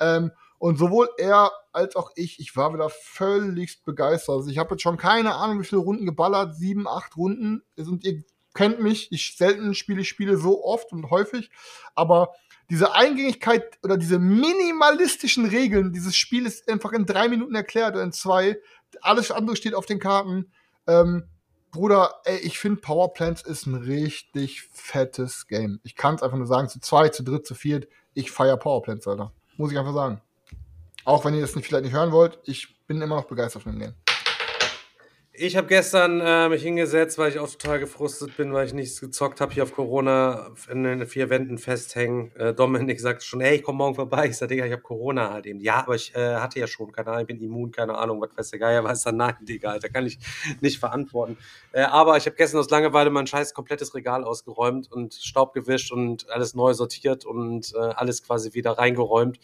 Ähm, und sowohl er als auch ich, ich war wieder völligst begeistert. Also ich habe jetzt schon keine Ahnung, wie viele Runden geballert, sieben, acht Runden. Und ihr kennt mich, ich selten spiele ich Spiele so oft und häufig, aber diese Eingängigkeit oder diese minimalistischen Regeln dieses Spiel ist einfach in drei Minuten erklärt oder in zwei. Alles andere steht auf den Karten. Ähm, Bruder, ey, ich finde Power Plants ist ein richtig fettes Game. Ich kann es einfach nur sagen, zu zwei, zu dritt, zu viert, ich feier Power Plants, Alter. Muss ich einfach sagen. Auch wenn ihr das nicht, vielleicht nicht hören wollt, ich bin immer noch begeistert von dem Game. Ich habe gestern äh, mich hingesetzt, weil ich auch total gefrustet bin, weil ich nichts gezockt habe, hier auf Corona in den vier Wänden festhängen. Äh, Dominik sagt schon, ey, ich komme morgen vorbei. Ich sage, Digga, ich habe Corona halt eben. Ja, aber ich äh, hatte ja schon, keine Ahnung, ich bin immun, keine Ahnung, was weiß der Geier, was dann nein, Digga, Alter, kann ich nicht verantworten. Äh, aber ich habe gestern aus Langeweile mein scheiß komplettes Regal ausgeräumt und Staub gewischt und alles neu sortiert und äh, alles quasi wieder reingeräumt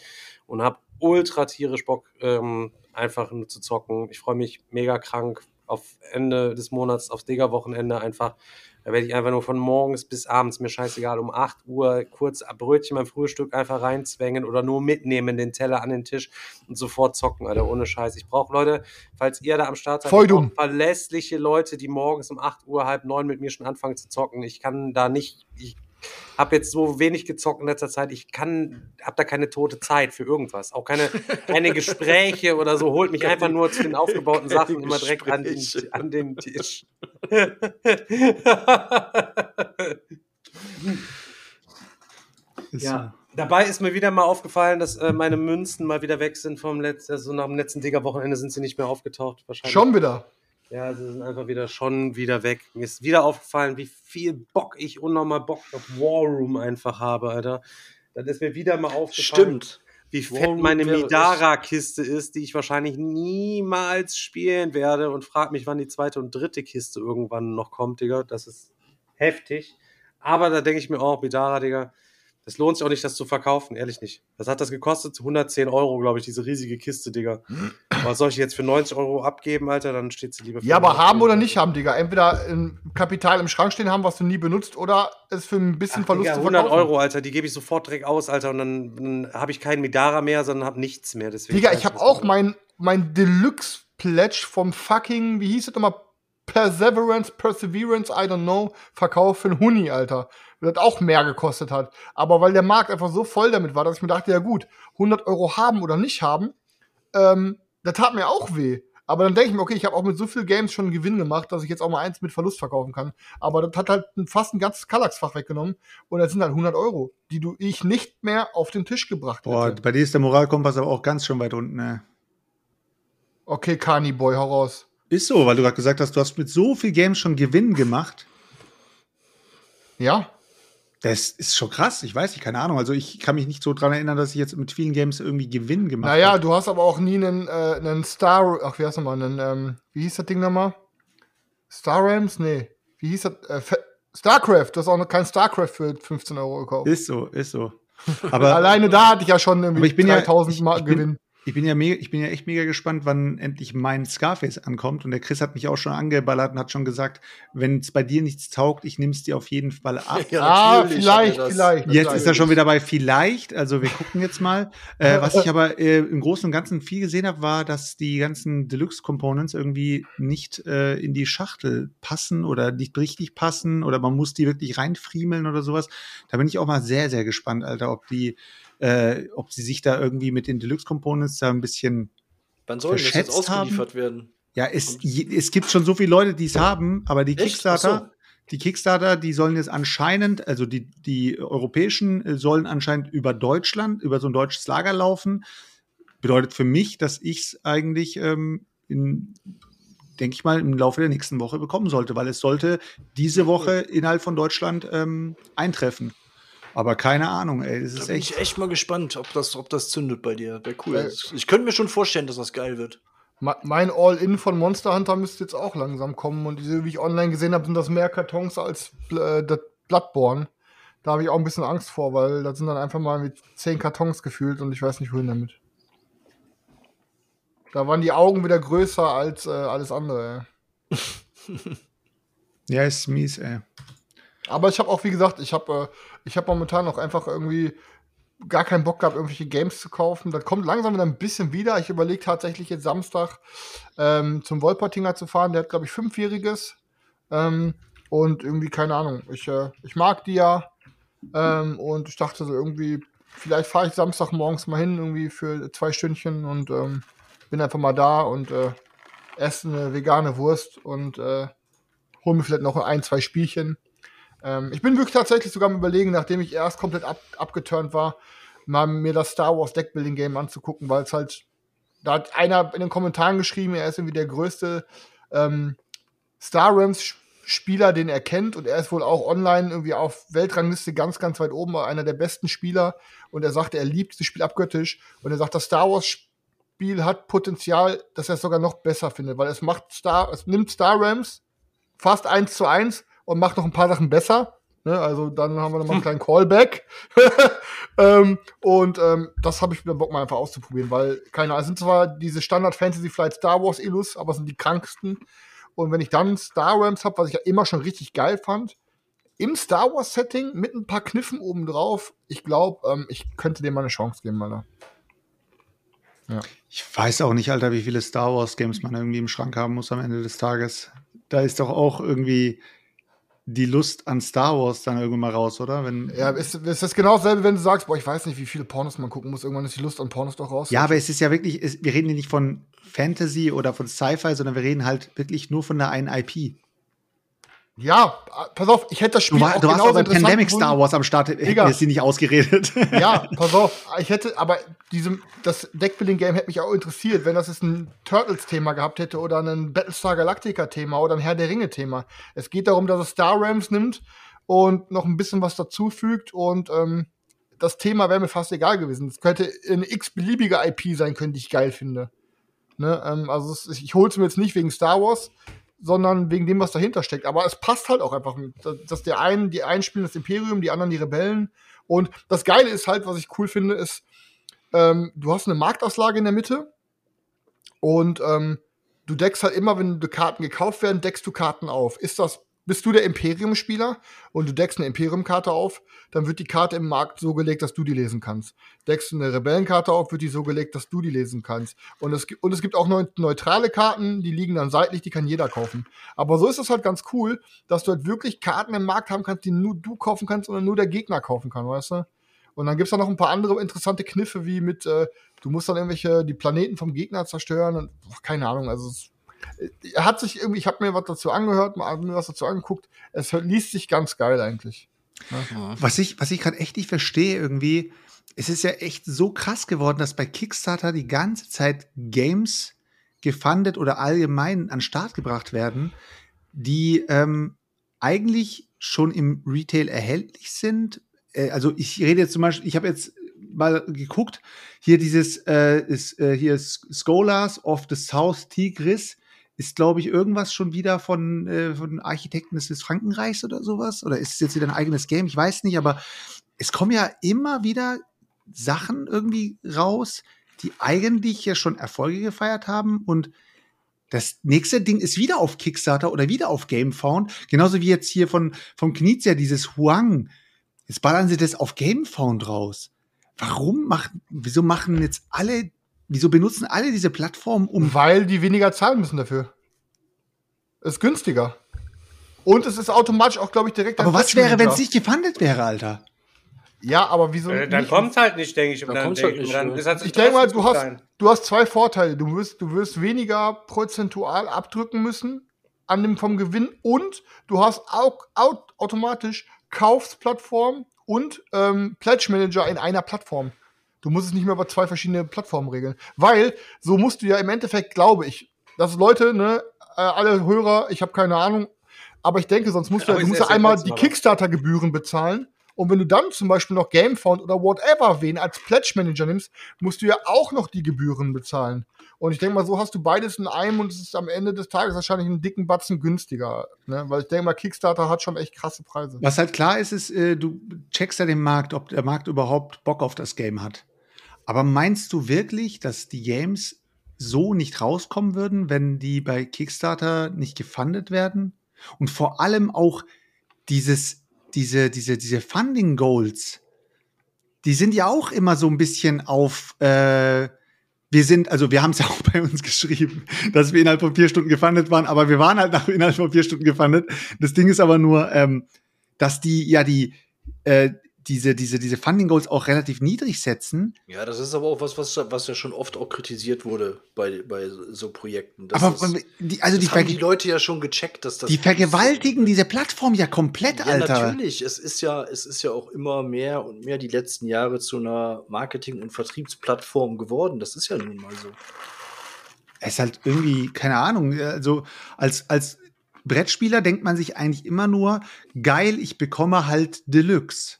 und habe ultra tierisch Bock, ähm, einfach nur zu zocken. Ich freue mich mega krank, auf Ende des Monats, aufs Digger-Wochenende einfach. Da werde ich einfach nur von morgens bis abends, mir scheißegal, um 8 Uhr kurz ein Brötchen beim Frühstück einfach reinzwängen oder nur mitnehmen, den Teller an den Tisch und sofort zocken, Alter, ohne Scheiß. Ich brauche Leute, falls ihr da am Start seid, verlässliche Leute, die morgens um 8 Uhr, halb neun mit mir schon anfangen zu zocken. Ich kann da nicht, ich habe jetzt so wenig gezockt in letzter Zeit. Ich kann, habe da keine tote Zeit für irgendwas. Auch keine, keine Gespräche oder so. Holt mich einfach nur zu den aufgebauten Sachen immer direkt an den, an den Tisch. ja. Dabei ist mir wieder mal aufgefallen, dass äh, meine Münzen mal wieder weg sind vom letzten, also nach dem letzten Digger-Wochenende sind sie nicht mehr aufgetaucht. Wahrscheinlich. Schon wieder. Ja, sie sind einfach wieder schon wieder weg. Mir ist wieder aufgefallen, wie viel Bock ich unnormal Bock auf War Room einfach habe, Alter. Dann ist mir wieder mal aufgefallen, Stimmt. wie War fett Room meine Midara-Kiste ist, die ich wahrscheinlich niemals spielen werde und frag mich, wann die zweite und dritte Kiste irgendwann noch kommt, Digga. Das ist heftig. Aber da denke ich mir auch, Midara, Digga, das lohnt sich auch nicht, das zu verkaufen, ehrlich nicht. Was hat das gekostet? 110 Euro, glaube ich, diese riesige Kiste, Digga. Was soll ich jetzt für 90 Euro abgeben, Alter? Dann steht sie lieber für Ja, aber 110 haben oder nicht haben, Digga. Entweder ein Kapital im Schrank stehen haben, was du nie benutzt, oder es für ein bisschen Ach, Verlust Digga, zu 100 verkaufen. Euro, Alter, die gebe ich sofort direkt aus, Alter, und dann, dann habe ich keinen Midara mehr, sondern habe nichts mehr. Deswegen Digga, ich habe auch mein, mein Deluxe-Pledge vom fucking, wie hieß es nochmal? Perseverance, Perseverance, I don't know, verkauft für einen Huni, Alter. Das auch mehr gekostet hat. Aber weil der Markt einfach so voll damit war, dass ich mir dachte, ja gut, 100 Euro haben oder nicht haben, ähm, das tat mir auch weh. Aber dann denke ich mir, okay, ich habe auch mit so viel Games schon einen Gewinn gemacht, dass ich jetzt auch mal eins mit Verlust verkaufen kann. Aber das hat halt ein- fast ein ganzes Kallax-Fach weggenommen. Und das sind halt 100 Euro, die du ich nicht mehr auf den Tisch gebracht Boah, hätte. bei dir ist der Moralkompass aber auch ganz schön weit unten. Ne? Okay, Kani Boy, hau raus. Ist so, weil du gerade gesagt hast, du hast mit so viel Games schon Gewinn gemacht. Ja? Das ist schon krass. Ich weiß nicht, keine Ahnung. Also ich kann mich nicht so dran erinnern, dass ich jetzt mit vielen Games irgendwie Gewinn gemacht Naja, habe. du hast aber auch nie einen, äh, einen Star, ach, wie heißt nochmal, einen, ähm, wie hieß das Ding nochmal? Star Rams? Nee. Wie hieß das? Äh, Starcraft, du hast auch noch kein Starcraft für 15 Euro gekauft. Ist so, ist so. Aber <laughs> Alleine da hatte ich ja schon irgendwie Aber ich bin ja- 3000 ich- Mal ich bin- Gewinn. Ich bin ja mega, ich bin ja echt mega gespannt, wann endlich mein Scarface ankommt. Und der Chris hat mich auch schon angeballert und hat schon gesagt, wenn es bei dir nichts taugt, ich nehme es dir auf jeden Fall ab. <laughs> Ja, ah, vielleicht, vielleicht. Jetzt ist er schon wieder bei vielleicht, also wir gucken jetzt mal. Äh, <laughs> was ich aber äh, im Großen und Ganzen viel gesehen habe, war, dass die ganzen Deluxe-Components irgendwie nicht äh, in die Schachtel passen oder nicht richtig passen oder man muss die wirklich reinfriemeln oder sowas. Da bin ich auch mal sehr, sehr gespannt, Alter, ob die, äh, ob sie sich da irgendwie mit den Deluxe-Components da ein bisschen Wann soll das jetzt verschätzt haben? ausgeliefert werden? ja, es, es gibt schon so viele Leute, die es haben, aber die Echt? Kickstarter, so. die Kickstarter, die sollen jetzt anscheinend, also die, die europäischen äh, sollen anscheinend über Deutschland, über so ein deutsches Lager laufen. Bedeutet für mich, dass ich es eigentlich ähm, denke ich mal, im Laufe der nächsten Woche bekommen sollte, weil es sollte diese Woche innerhalb von Deutschland ähm, eintreffen. Aber keine Ahnung, ey, es Da ist bin echt. ich echt mal gespannt, ob das, ob das zündet bei dir. Wäre cool. Äh, ich könnte mir schon vorstellen, dass das geil wird. Mein All-In von Monster Hunter müsste jetzt auch langsam kommen. Und wie ich online gesehen habe, sind das mehr Kartons als äh, das Bloodborne. Da habe ich auch ein bisschen Angst vor, weil das sind dann einfach mal mit zehn Kartons gefühlt und ich weiß nicht, wohin damit. Da waren die Augen wieder größer als äh, alles andere. ey. <laughs> Ja, ist mies, ey. Aber ich habe auch, wie gesagt, ich habe äh, ich hab momentan auch einfach irgendwie gar keinen Bock gehabt, irgendwelche Games zu kaufen. Das kommt langsam wieder ein bisschen wieder. Ich überlege tatsächlich jetzt Samstag ähm, zum Wolpertinger zu fahren. Der hat, glaube ich, Fünfjähriges. Ähm, und irgendwie, keine Ahnung, ich, äh, ich mag die ja. Ähm, und ich dachte so irgendwie, vielleicht fahre ich Samstag morgens mal hin, irgendwie für zwei Stündchen und ähm, bin einfach mal da und äh, esse eine vegane Wurst und äh, hole mir vielleicht noch ein, zwei Spielchen. Ähm, ich bin wirklich tatsächlich sogar am überlegen, nachdem ich erst komplett ab, abgeturnt war, mal mir das Star Wars Deckbuilding Game anzugucken, weil es halt, da hat einer in den Kommentaren geschrieben, er ist irgendwie der größte ähm, Star Realms Spieler, den er kennt und er ist wohl auch online irgendwie auf Weltrangliste ganz, ganz weit oben, einer der besten Spieler und er sagte, er liebt dieses Spiel abgöttisch und er sagt, das Star Wars Spiel hat Potenzial, dass er es sogar noch besser findet, weil es macht Star, es nimmt Star Realms fast eins zu eins und macht noch ein paar Sachen besser. Ne, also dann haben wir noch mal einen kleinen Callback. <laughs> ähm, und ähm, das habe ich wieder Bock mal einfach auszuprobieren, weil keine Ahnung, es sind zwar diese Standard Fantasy Flight Star Wars Illus, aber es sind die kranksten. Und wenn ich dann Star Realms habe, was ich ja immer schon richtig geil fand, im Star Wars Setting mit ein paar Kniffen obendrauf, ich glaube, ähm, ich könnte dem mal eine Chance geben, Alter. Ich weiß auch nicht, Alter, wie viele Star Wars Games man irgendwie im Schrank haben muss am Ende des Tages. Da ist doch auch irgendwie die Lust an Star Wars dann irgendwann mal raus, oder? Wenn, Ja, ist, ist das genau dasselbe, wenn du sagst, boah, ich weiß nicht, wie viele Pornos man gucken muss. Irgendwann ist die Lust an Pornos doch raus. Ja, aber es ist ja wirklich, es, wir reden hier nicht von Fantasy oder von Sci-Fi, sondern wir reden halt wirklich nur von der einen IP. Ja, pass auf, ich hätte das Du, Spiel war, auch du warst genauso auch bei interessant Pandemic gefunden. Star Wars am Start, wir es sie nicht ausgeredet. <laughs> Ja, <laughs> pass auf, ich hätte, aber diesem, das Deckbuilding-Game hätte mich auch interessiert, wenn das jetzt ein Turtles-Thema gehabt hätte oder ein Battlestar Galactica-Thema oder ein Herr der Ringe-Thema. Es geht darum, dass es Star Rams nimmt und noch ein bisschen was dazufügt und ähm, das Thema wäre mir fast egal gewesen. Es könnte eine x-beliebige IP sein können, die ich geil finde. Ne? Ähm, also es, ich hole es mir jetzt nicht wegen Star Wars, sondern wegen dem, was dahinter steckt. Aber es passt halt auch einfach, dass- der einen, die einen spielen das Imperium, die anderen die Rebellen. Und das Geile ist halt, was ich cool finde, ist, ähm, du hast eine Marktauslage in der Mitte und ähm, du deckst halt immer, wenn Karten gekauft werden, deckst du Karten auf. Ist das, bist du der Imperium-Spieler und du deckst eine Imperium-Karte auf, dann wird die Karte im Markt so gelegt, dass du die lesen kannst. Deckst du eine Rebellenkarte auf, wird die so gelegt, dass du die lesen kannst. Und es, gibt- und es gibt auch neu, neutrale Karten, die liegen dann seitlich, die kann jeder kaufen. Aber so ist es halt ganz cool, dass du halt wirklich Karten im Markt haben kannst, die nur du kaufen kannst oder nur der Gegner kaufen kann, weißt du? Und dann gibt's da noch ein paar andere interessante Kniffe, wie mit, äh, du musst dann irgendwelche, die Planeten vom Gegner zerstören und ach, keine Ahnung, also es, hat sich irgendwie, ich habe mir was dazu angehört, mal mir was dazu angeguckt, es liest sich ganz geil eigentlich. Was ich, was ich gerade echt nicht verstehe, irgendwie, es ist ja echt so krass geworden, dass bei Kickstarter die ganze Zeit Games gefundet oder allgemein an Start gebracht werden, die ähm, eigentlich schon im Retail erhältlich sind. Äh, also ich rede jetzt zum Beispiel, ich habe jetzt mal geguckt, hier dieses äh, ist, äh, hier ist Scholars of the South Tigris ist, glaube ich, irgendwas schon wieder von, äh, von Architekten des Frankenreichs oder sowas? Oder ist es jetzt wieder ein eigenes Game? Ich weiß nicht, aber es kommen ja immer wieder Sachen irgendwie raus, die eigentlich ja schon Erfolge gefeiert haben und das nächste Ding ist wieder auf Kickstarter oder wieder auf GameFound. Genauso wie jetzt hier von, vom Knizia, dieses Huang. Jetzt ballern sie das auf GameFound raus. Warum machen, wieso machen jetzt alle, wieso benutzen alle diese Plattformen, um Weil die weniger zahlen müssen dafür. Ist günstiger. Und es ist automatisch auch, glaube ich, direkt Aber was wäre, wenn es nicht gefundet wäre, Alter? Ja, aber wieso Äh, dann kommt halt nicht, denke ich. Dann dann kommt's halt nicht, dann halt Ich denke mal, du hast, du hast zwei Vorteile. Du wirst, du wirst weniger prozentual abdrücken müssen an dem vom Gewinn und du hast auch au- automatisch Kaufsplattform und ähm, Pledge Manager in einer Plattform. Du musst es nicht mehr über zwei verschiedene Plattformen regeln. Weil so musst du ja im Endeffekt, glaube ich, dass Leute, ne, äh, alle Hörer, ich habe keine Ahnung, aber ich denke, sonst musst du, du musst ja einmal die. Kickstarter-Gebühren bezahlen. Und wenn du dann zum Beispiel noch Gamefound oder whatever wen als Pledge Manager nimmst, musst du ja auch noch die Gebühren bezahlen. Und ich denke mal, so hast du beides in einem und es ist am Ende des Tages wahrscheinlich einen dicken Batzen günstiger. Ne? Weil ich denke mal, Kickstarter hat schon echt krasse Preise. Was halt klar ist, ist, äh, du checkst ja den Markt, ob der Markt überhaupt Bock auf das Game hat. Aber meinst du wirklich, dass die Games so nicht rauskommen würden, wenn die bei Kickstarter nicht gefundet werden. Und vor allem auch dieses, diese, diese, diese Funding Goals, die sind ja auch immer so ein bisschen auf, äh, wir sind, also wir haben es <laughs> ja auch bei uns geschrieben, dass wir innerhalb von vier Stunden gefundet waren, aber wir waren halt nach innerhalb von vier Stunden gefundet. Das Ding ist aber nur, ähm, dass die ja die, äh, diese, diese, diese Funding Goals auch relativ niedrig setzen. Ja, das ist aber auch was, was, was ja schon oft auch kritisiert wurde bei, bei so Projekten. Das aber ist, die, also die, haben die Leute ja schon gecheckt, dass das die vergewaltigen diese Plattform ja komplett, Ja, Alter. natürlich. Es ist ja, es ist ja auch immer mehr und mehr die letzten Jahre zu einer Marketing- und Vertriebsplattform geworden. Das ist ja nun mal so. Es ist halt irgendwie, keine Ahnung, also als, als Brettspieler denkt man sich eigentlich immer nur, geil, ich bekomme halt Deluxe.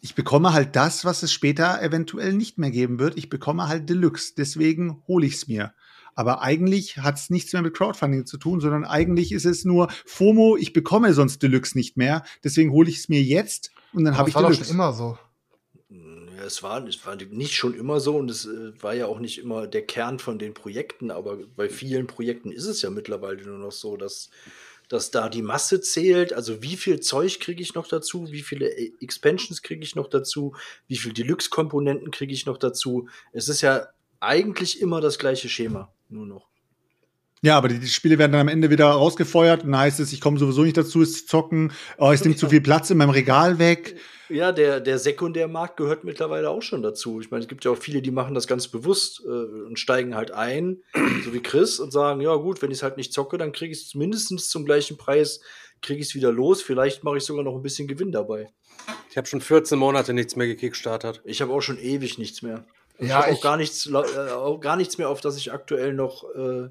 Ich bekomme halt das, was es später eventuell nicht mehr geben wird. Ich bekomme halt Deluxe. Deswegen hole ich es mir. Aber eigentlich hat es nichts mehr mit Crowdfunding zu tun, sondern eigentlich ist es nur FOMO, ich bekomme sonst Deluxe nicht mehr. Deswegen hole ich es mir jetzt und dann habe das ich war Deluxe. schon immer so. Ja, es war, es war nicht schon immer so und es äh, war ja auch nicht immer der Kern von den Projekten, aber bei vielen Projekten ist es ja mittlerweile nur noch so, dass, dass da die Masse zählt. Also wie viel Zeug kriege ich noch dazu, wie viele äh, Expansions kriege ich noch dazu, wie viele Deluxe-Komponenten kriege ich noch dazu. Es ist ja eigentlich immer das gleiche Schema, nur noch. Ja, aber die, die Spiele werden dann am Ende wieder rausgefeuert und dann heißt es, ich komme sowieso nicht dazu, es zu zocken. Oh, es nimmt zu viel Platz in meinem Regal weg. Ja, der, der Sekundärmarkt gehört mittlerweile auch schon dazu. Ich meine, es gibt ja auch viele, die machen das ganz bewusst äh, und steigen halt ein, <clears throat> so wie Chris, und sagen, ja gut, wenn ich es halt nicht zocke, dann kriege ich es mindestens zum gleichen Preis, kriege ich es wieder los. Vielleicht mache ich sogar noch ein bisschen Gewinn dabei. Ich habe schon 14 Monate nichts mehr gekickstartet. Ich habe auch schon ewig nichts mehr. Ich Ja, habe auch ich- gar nichts, äh, auch gar nichts mehr, auf das ich aktuell noch. Äh,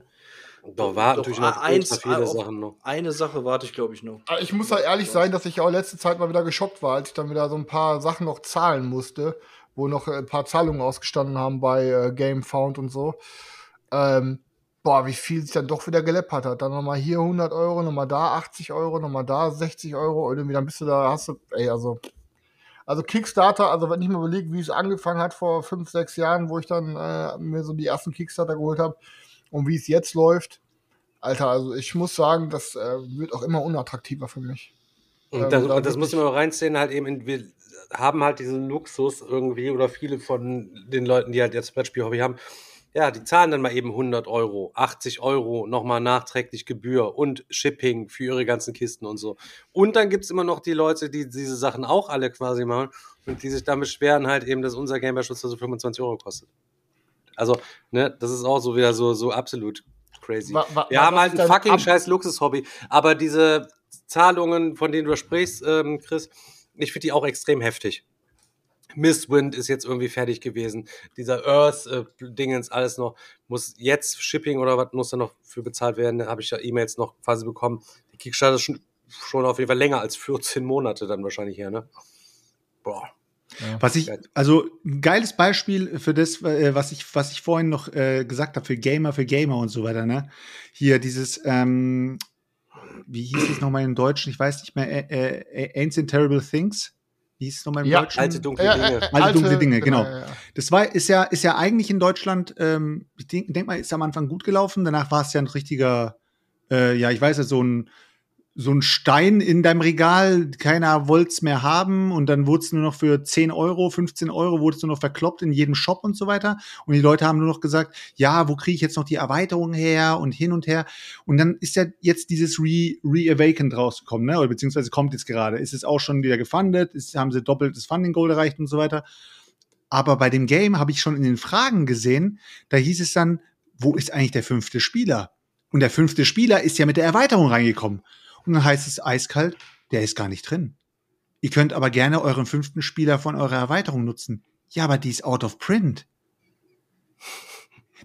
Da warten doch natürlich noch eins, viele auf Sachen noch. Eine Sache warte ich, glaube ich, noch. Aber Ich muss da ehrlich sein, dass ich auch letzte Zeit mal wieder geschockt war, als ich dann wieder so ein paar Sachen noch zahlen musste, wo noch äh, ein paar Zahlungen ausgestanden haben bei äh, GameFound und so. Ähm, boah, wie viel sich dann doch wieder geleppert hat. Dann nochmal hier 100 Euro, nochmal da 80 Euro, nochmal da 60 Euro. Und irgendwie dann bist du da, hast du, ey, also. Also Kickstarter, also wenn ich mir überlege, wie es angefangen hat vor fünf, sechs Jahren, wo ich dann äh, mir so die ersten Kickstarter geholt habe und wie es jetzt läuft, Alter, also ich muss sagen, das äh, wird auch immer unattraktiver für mich. Und Ähm, das, da und das muss man auch reinziehen, halt eben, in, wir haben halt diesen Luxus irgendwie, oder viele von den Leuten, die halt jetzt Brettspiel-Hobby haben, ja, die zahlen dann mal eben 100 Euro, 80 Euro, nochmal nachträglich Gebühr und Shipping für ihre ganzen Kisten und so. Und dann gibt's immer noch die Leute, die diese Sachen auch alle quasi machen und die sich dann beschweren halt eben, dass unser Game beispielsweise 25 Euro kostet. Also, ne, das ist auch so wieder so, so absolut crazy. Wa- wa- Wir haben halt ein fucking Ab- scheiß Luxushobby. Aber diese Zahlungen, von denen du sprichst, ähm, Chris, ich finde die auch extrem heftig. Mistwind ist jetzt irgendwie fertig gewesen. Dieser Earth-Dingens, alles noch, muss jetzt Shipping oder was muss da noch für bezahlt werden? Da habe ich ja E-Mails noch quasi bekommen. Die Kickstarter ist schon, schon auf jeden Fall länger als 14 Monate dann wahrscheinlich her, ne? Boah. Was ich, also ein geiles Beispiel für das, äh, was ich, was ich vorhin noch äh, gesagt habe, für Gamer, für Gamer und so weiter, ne? Hier dieses, ähm, wie hieß es nochmal im Deutschen? Ich weiß nicht mehr, äh, äh, Ancient Terrible Things. Wie hieß es nochmal im Ja, Deutschen? Alte dunkle Ja, Dinge. äh, Alte dunkle Dinge, genau. ja, ja. Das war, ist ja, ist ja eigentlich in Deutschland, ähm, ich denke denk mal, ist am Anfang gut gelaufen. Danach war es ja ein richtiger, äh, ja, ich weiß ja, so ein, so ein Stein in deinem Regal, keiner wollte es mehr haben und dann wurde es nur noch für 10 Euro, 15 Euro, wurde es nur noch verkloppt in jedem Shop und so weiter. Und die Leute haben nur noch gesagt, ja, wo kriege ich jetzt noch die Erweiterung her und hin und her. Und dann ist ja jetzt dieses Re- Re-Awakened rausgekommen, ne? oder beziehungsweise kommt jetzt gerade. Ist es auch schon wieder gefundet, ist, haben sie doppeltes Funding-Goal erreicht und so weiter. Aber bei dem Game habe ich schon in den Fragen gesehen, da hieß es dann, wo ist eigentlich der fünfte Spieler? Und der fünfte Spieler ist ja mit der Erweiterung reingekommen. Und dann heißt es eiskalt, der ist gar nicht drin. Ihr könnt aber gerne euren fünften Spieler von eurer Erweiterung nutzen. Ja, aber die ist out of print.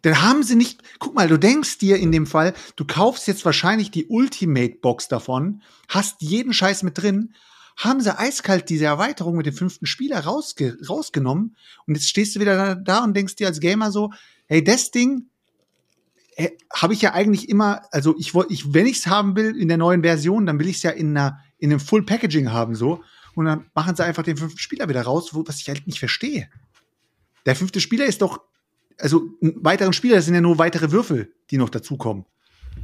Dann haben sie nicht, guck mal, du denkst dir in dem Fall, du kaufst jetzt wahrscheinlich die Ultimate Box davon, hast jeden Scheiß mit drin, haben sie eiskalt diese Erweiterung mit dem fünften Spieler rausge rausgenommen und jetzt stehst du wieder da, und denkst dir als Gamer so, hey, das Ding habe ich ja eigentlich immer, also ich wollte, ich, wenn ich es haben will in der neuen Version, dann will ich es ja in einer, in einem Full Packaging haben so und dann machen sie einfach den fünften Spieler wieder raus, wo, was ich halt nicht verstehe. Der fünfte Spieler ist doch also einen weiteren Spieler, das sind ja nur weitere Würfel, die noch dazukommen.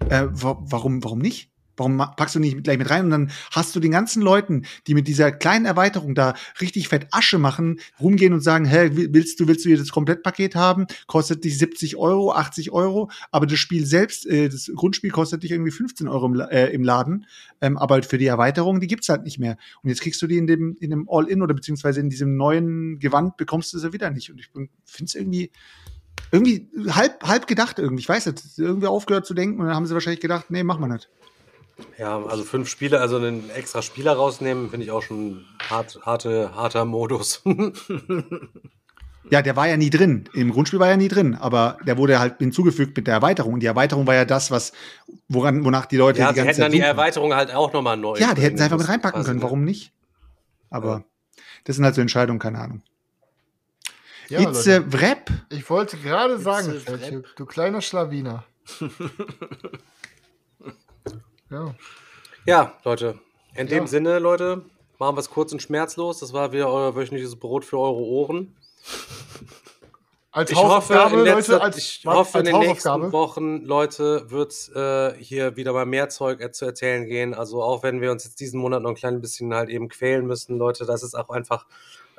Äh, wa warum, warum nicht? Warum packst du nicht gleich mit rein und dann hast du den ganzen Leuten, die mit dieser kleinen Erweiterung da richtig fett Asche machen, rumgehen und sagen, wi- willst du, willst du hier das Komplettpaket haben? Kostet dich 70 Euro, 80 Euro, aber das Spiel selbst, äh, das Grundspiel kostet dich irgendwie 15 Euro im, äh, im Laden, ähm, aber für die Erweiterung, die gibt's halt nicht mehr. Und jetzt kriegst du die in dem, in dem All-In oder beziehungsweise in diesem neuen Gewand bekommst du sie wieder nicht. Und ich finde es irgendwie, irgendwie halb, halb gedacht irgendwie. Ich weiß nicht, irgendwie aufgehört zu denken und dann haben sie wahrscheinlich gedacht, nee, machen wir nicht. Ja, also fünf Spiele, also einen extra Spieler rausnehmen, finde ich auch schon hart, harte, harter Modus. <laughs> Ja, der war ja nie drin. Im Grundspiel war er nie drin, aber der wurde halt hinzugefügt mit der Erweiterung. Und die Erweiterung war ja das, was, woran, wonach die Leute ja, die sie ganze hätten dann Zeit die suchen. Erweiterung halt auch nochmal neu. Ja, die hätten sie einfach mit reinpacken können. ne? Warum nicht? Aber das sind halt so Entscheidungen, keine Ahnung. Ja, It's Leute. a Wrap. Ich wollte gerade sagen, du kleiner Schlawiner. <laughs> ja. Ja, Leute. In dem Ja. Sinne, Leute, machen wir es kurz und schmerzlos. Das war wieder euer wöchentliches Brot für eure Ohren. Als Ich hoffe, Hausaufgabe, in, letzter, Leute, als, ich hoffe, in den nächsten. Wochen, Leute, wird es äh, hier wieder mal mehr Zeug äh, zu erzählen gehen. Also auch wenn wir uns jetzt diesen Monat noch ein klein bisschen halt eben quälen müssen, Leute, das ist auch einfach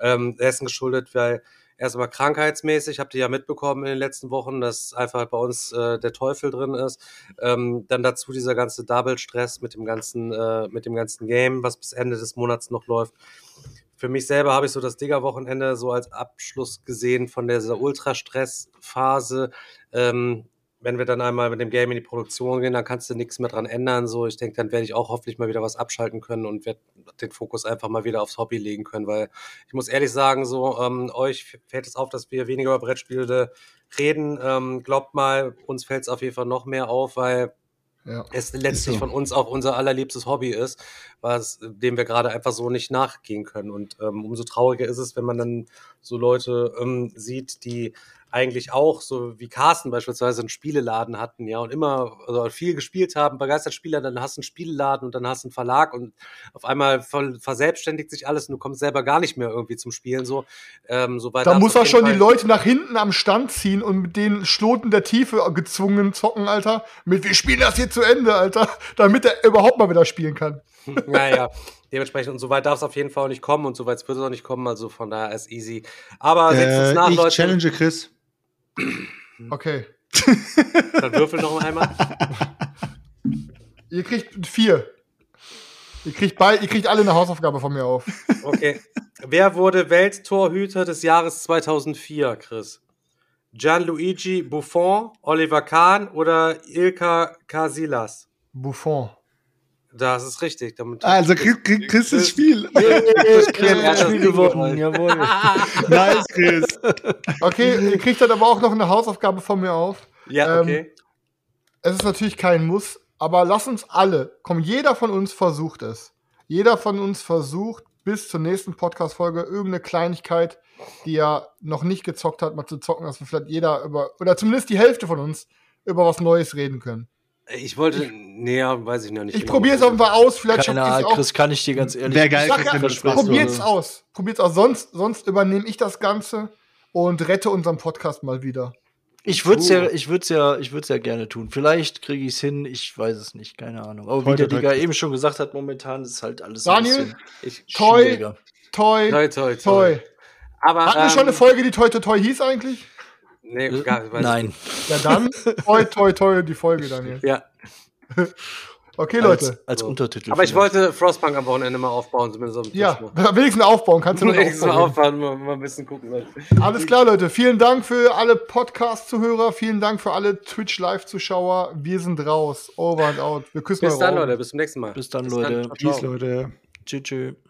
ähm, dessen geschuldet, weil erstmal krankheitsmäßig, habt ihr ja mitbekommen in den letzten Wochen, dass einfach bei uns äh, der Teufel drin ist. Ähm, dann dazu dieser ganze Double-Stress mit dem ganzen, äh, mit dem ganzen Game, was bis Ende des Monats noch läuft für mich selber habe ich so das Digger-Wochenende so als Abschluss gesehen von dieser Ultra-Stress-Phase. Ähm, wenn wir dann einmal mit dem Game in die Produktion gehen, dann kannst du nichts mehr dran ändern. So, ich denke, dann werde ich auch hoffentlich mal wieder was abschalten können und werde den Fokus einfach mal wieder aufs Hobby legen können, weil ich muss ehrlich sagen, so ähm, euch fällt es auf, dass wir weniger über Brettspiele reden. Ähm, glaubt mal, uns fällt es auf jeden Fall noch mehr auf, weil Ja. es letztlich so. von uns auch unser allerliebstes Hobby ist, was, dem wir gerade einfach so nicht nachgehen können. Und ähm, umso trauriger ist es, wenn man dann so Leute ähm, sieht, die eigentlich auch, so wie Carsten beispielsweise, einen Spieleladen hatten, ja, und immer also viel gespielt haben, begeistert Spieler, dann hast du einen Spieleladen und dann hast du einen Verlag und auf einmal verselbstständigt sich alles und du kommst selber gar nicht mehr irgendwie zum Spielen, so. Ähm, so Da muss er schon die Fall- Leute nach hinten am Stand ziehen und mit den Schloten der Tiefe gezwungen zocken, Alter. Mit wir spielen das hier zu Ende, Alter. <laughs> Damit er überhaupt mal wieder spielen kann. <laughs> Naja, dementsprechend und so weit darf es auf jeden Fall auch nicht kommen und so weit wird es auch nicht kommen, also von daher ist easy. Aber setzt uns Äh, nach, ich Leute. challenge Chris. <clears throat> Okay. <laughs> Dann würfel noch einmal. Ihr kriegt vier. Ihr kriegt, bei, ihr kriegt alle eine Hausaufgabe von mir auf. Okay. Wer wurde Welttorhüter des Jahres 2004, Chris? Gianluigi Buffon, Oliver Kahn oder Ilka Casillas? Buffon. Das ist richtig. Damit Also Chris, das Spiel. <laughs> Ja, das Spiel gewonnen, jawohl. <laughs> nice, Chris. Okay, ihr kriegt dann aber auch noch eine Hausaufgabe von mir auf. Ja, Ähm, okay. Es ist natürlich kein Muss, aber lass uns alle, komm, jeder von uns versucht es. Jeder von uns versucht, bis zur nächsten Podcast-Folge irgendeine Kleinigkeit, die er noch nicht gezockt hat, mal zu zocken, dass wir vielleicht jeder über, oder zumindest die Hälfte von uns über was Neues reden können. Ich wollte, nee, weiß ich noch nicht. Ich genau. probiere es auf jeden Fall aus, vielleicht Keine Ahnung, auch. Chris, kann ich dir ganz ehrlich Wär geil, Sag Chris, ja, wenn du Spaß probiert's aus. Probiert's aus. Sonst, sonst übernehme ich das Ganze und rette unseren Podcast mal wieder. Ich würde es Uh. ja, ich würd's ja, ich würd's ja gerne tun. Vielleicht kriege ich es hin, ich weiß es nicht, keine Ahnung. Aber wie Heute, der Digga eben schon gesagt hat, momentan ist halt alles Daniel? ein bisschen Ich, Toi, toi, toi, toi, toi. Aber, Hatten wir ähm, schon eine Folge, die toi toi toi hieß eigentlich? Nee, gar, weiß Nein. Ja, dann <laughs> toi toi toi die Folge, Daniel. Ich. Ja. Okay, Leute. Als, als So. Untertitel. Aber ich vielleicht. wollte Frostpunk am Wochenende mal aufbauen, zumindest auf dem Ja, <laughs> wenigstens aufbauen, kannst du noch Wenigstens mal aufbauen. mal, mal ein bisschen gucken. Leute. Alles klar, Leute. Vielen Dank für alle Podcast-Zuhörer. Vielen Dank für alle Twitch-Live-Zuschauer. Wir sind raus. Over and out. Wir küssen Bis dann, Augen. Leute. Bis zum nächsten Mal. Bis dann, Bis dann. Leute. Ciao, ciao. Peace, Leute. Tschüss, tschüss.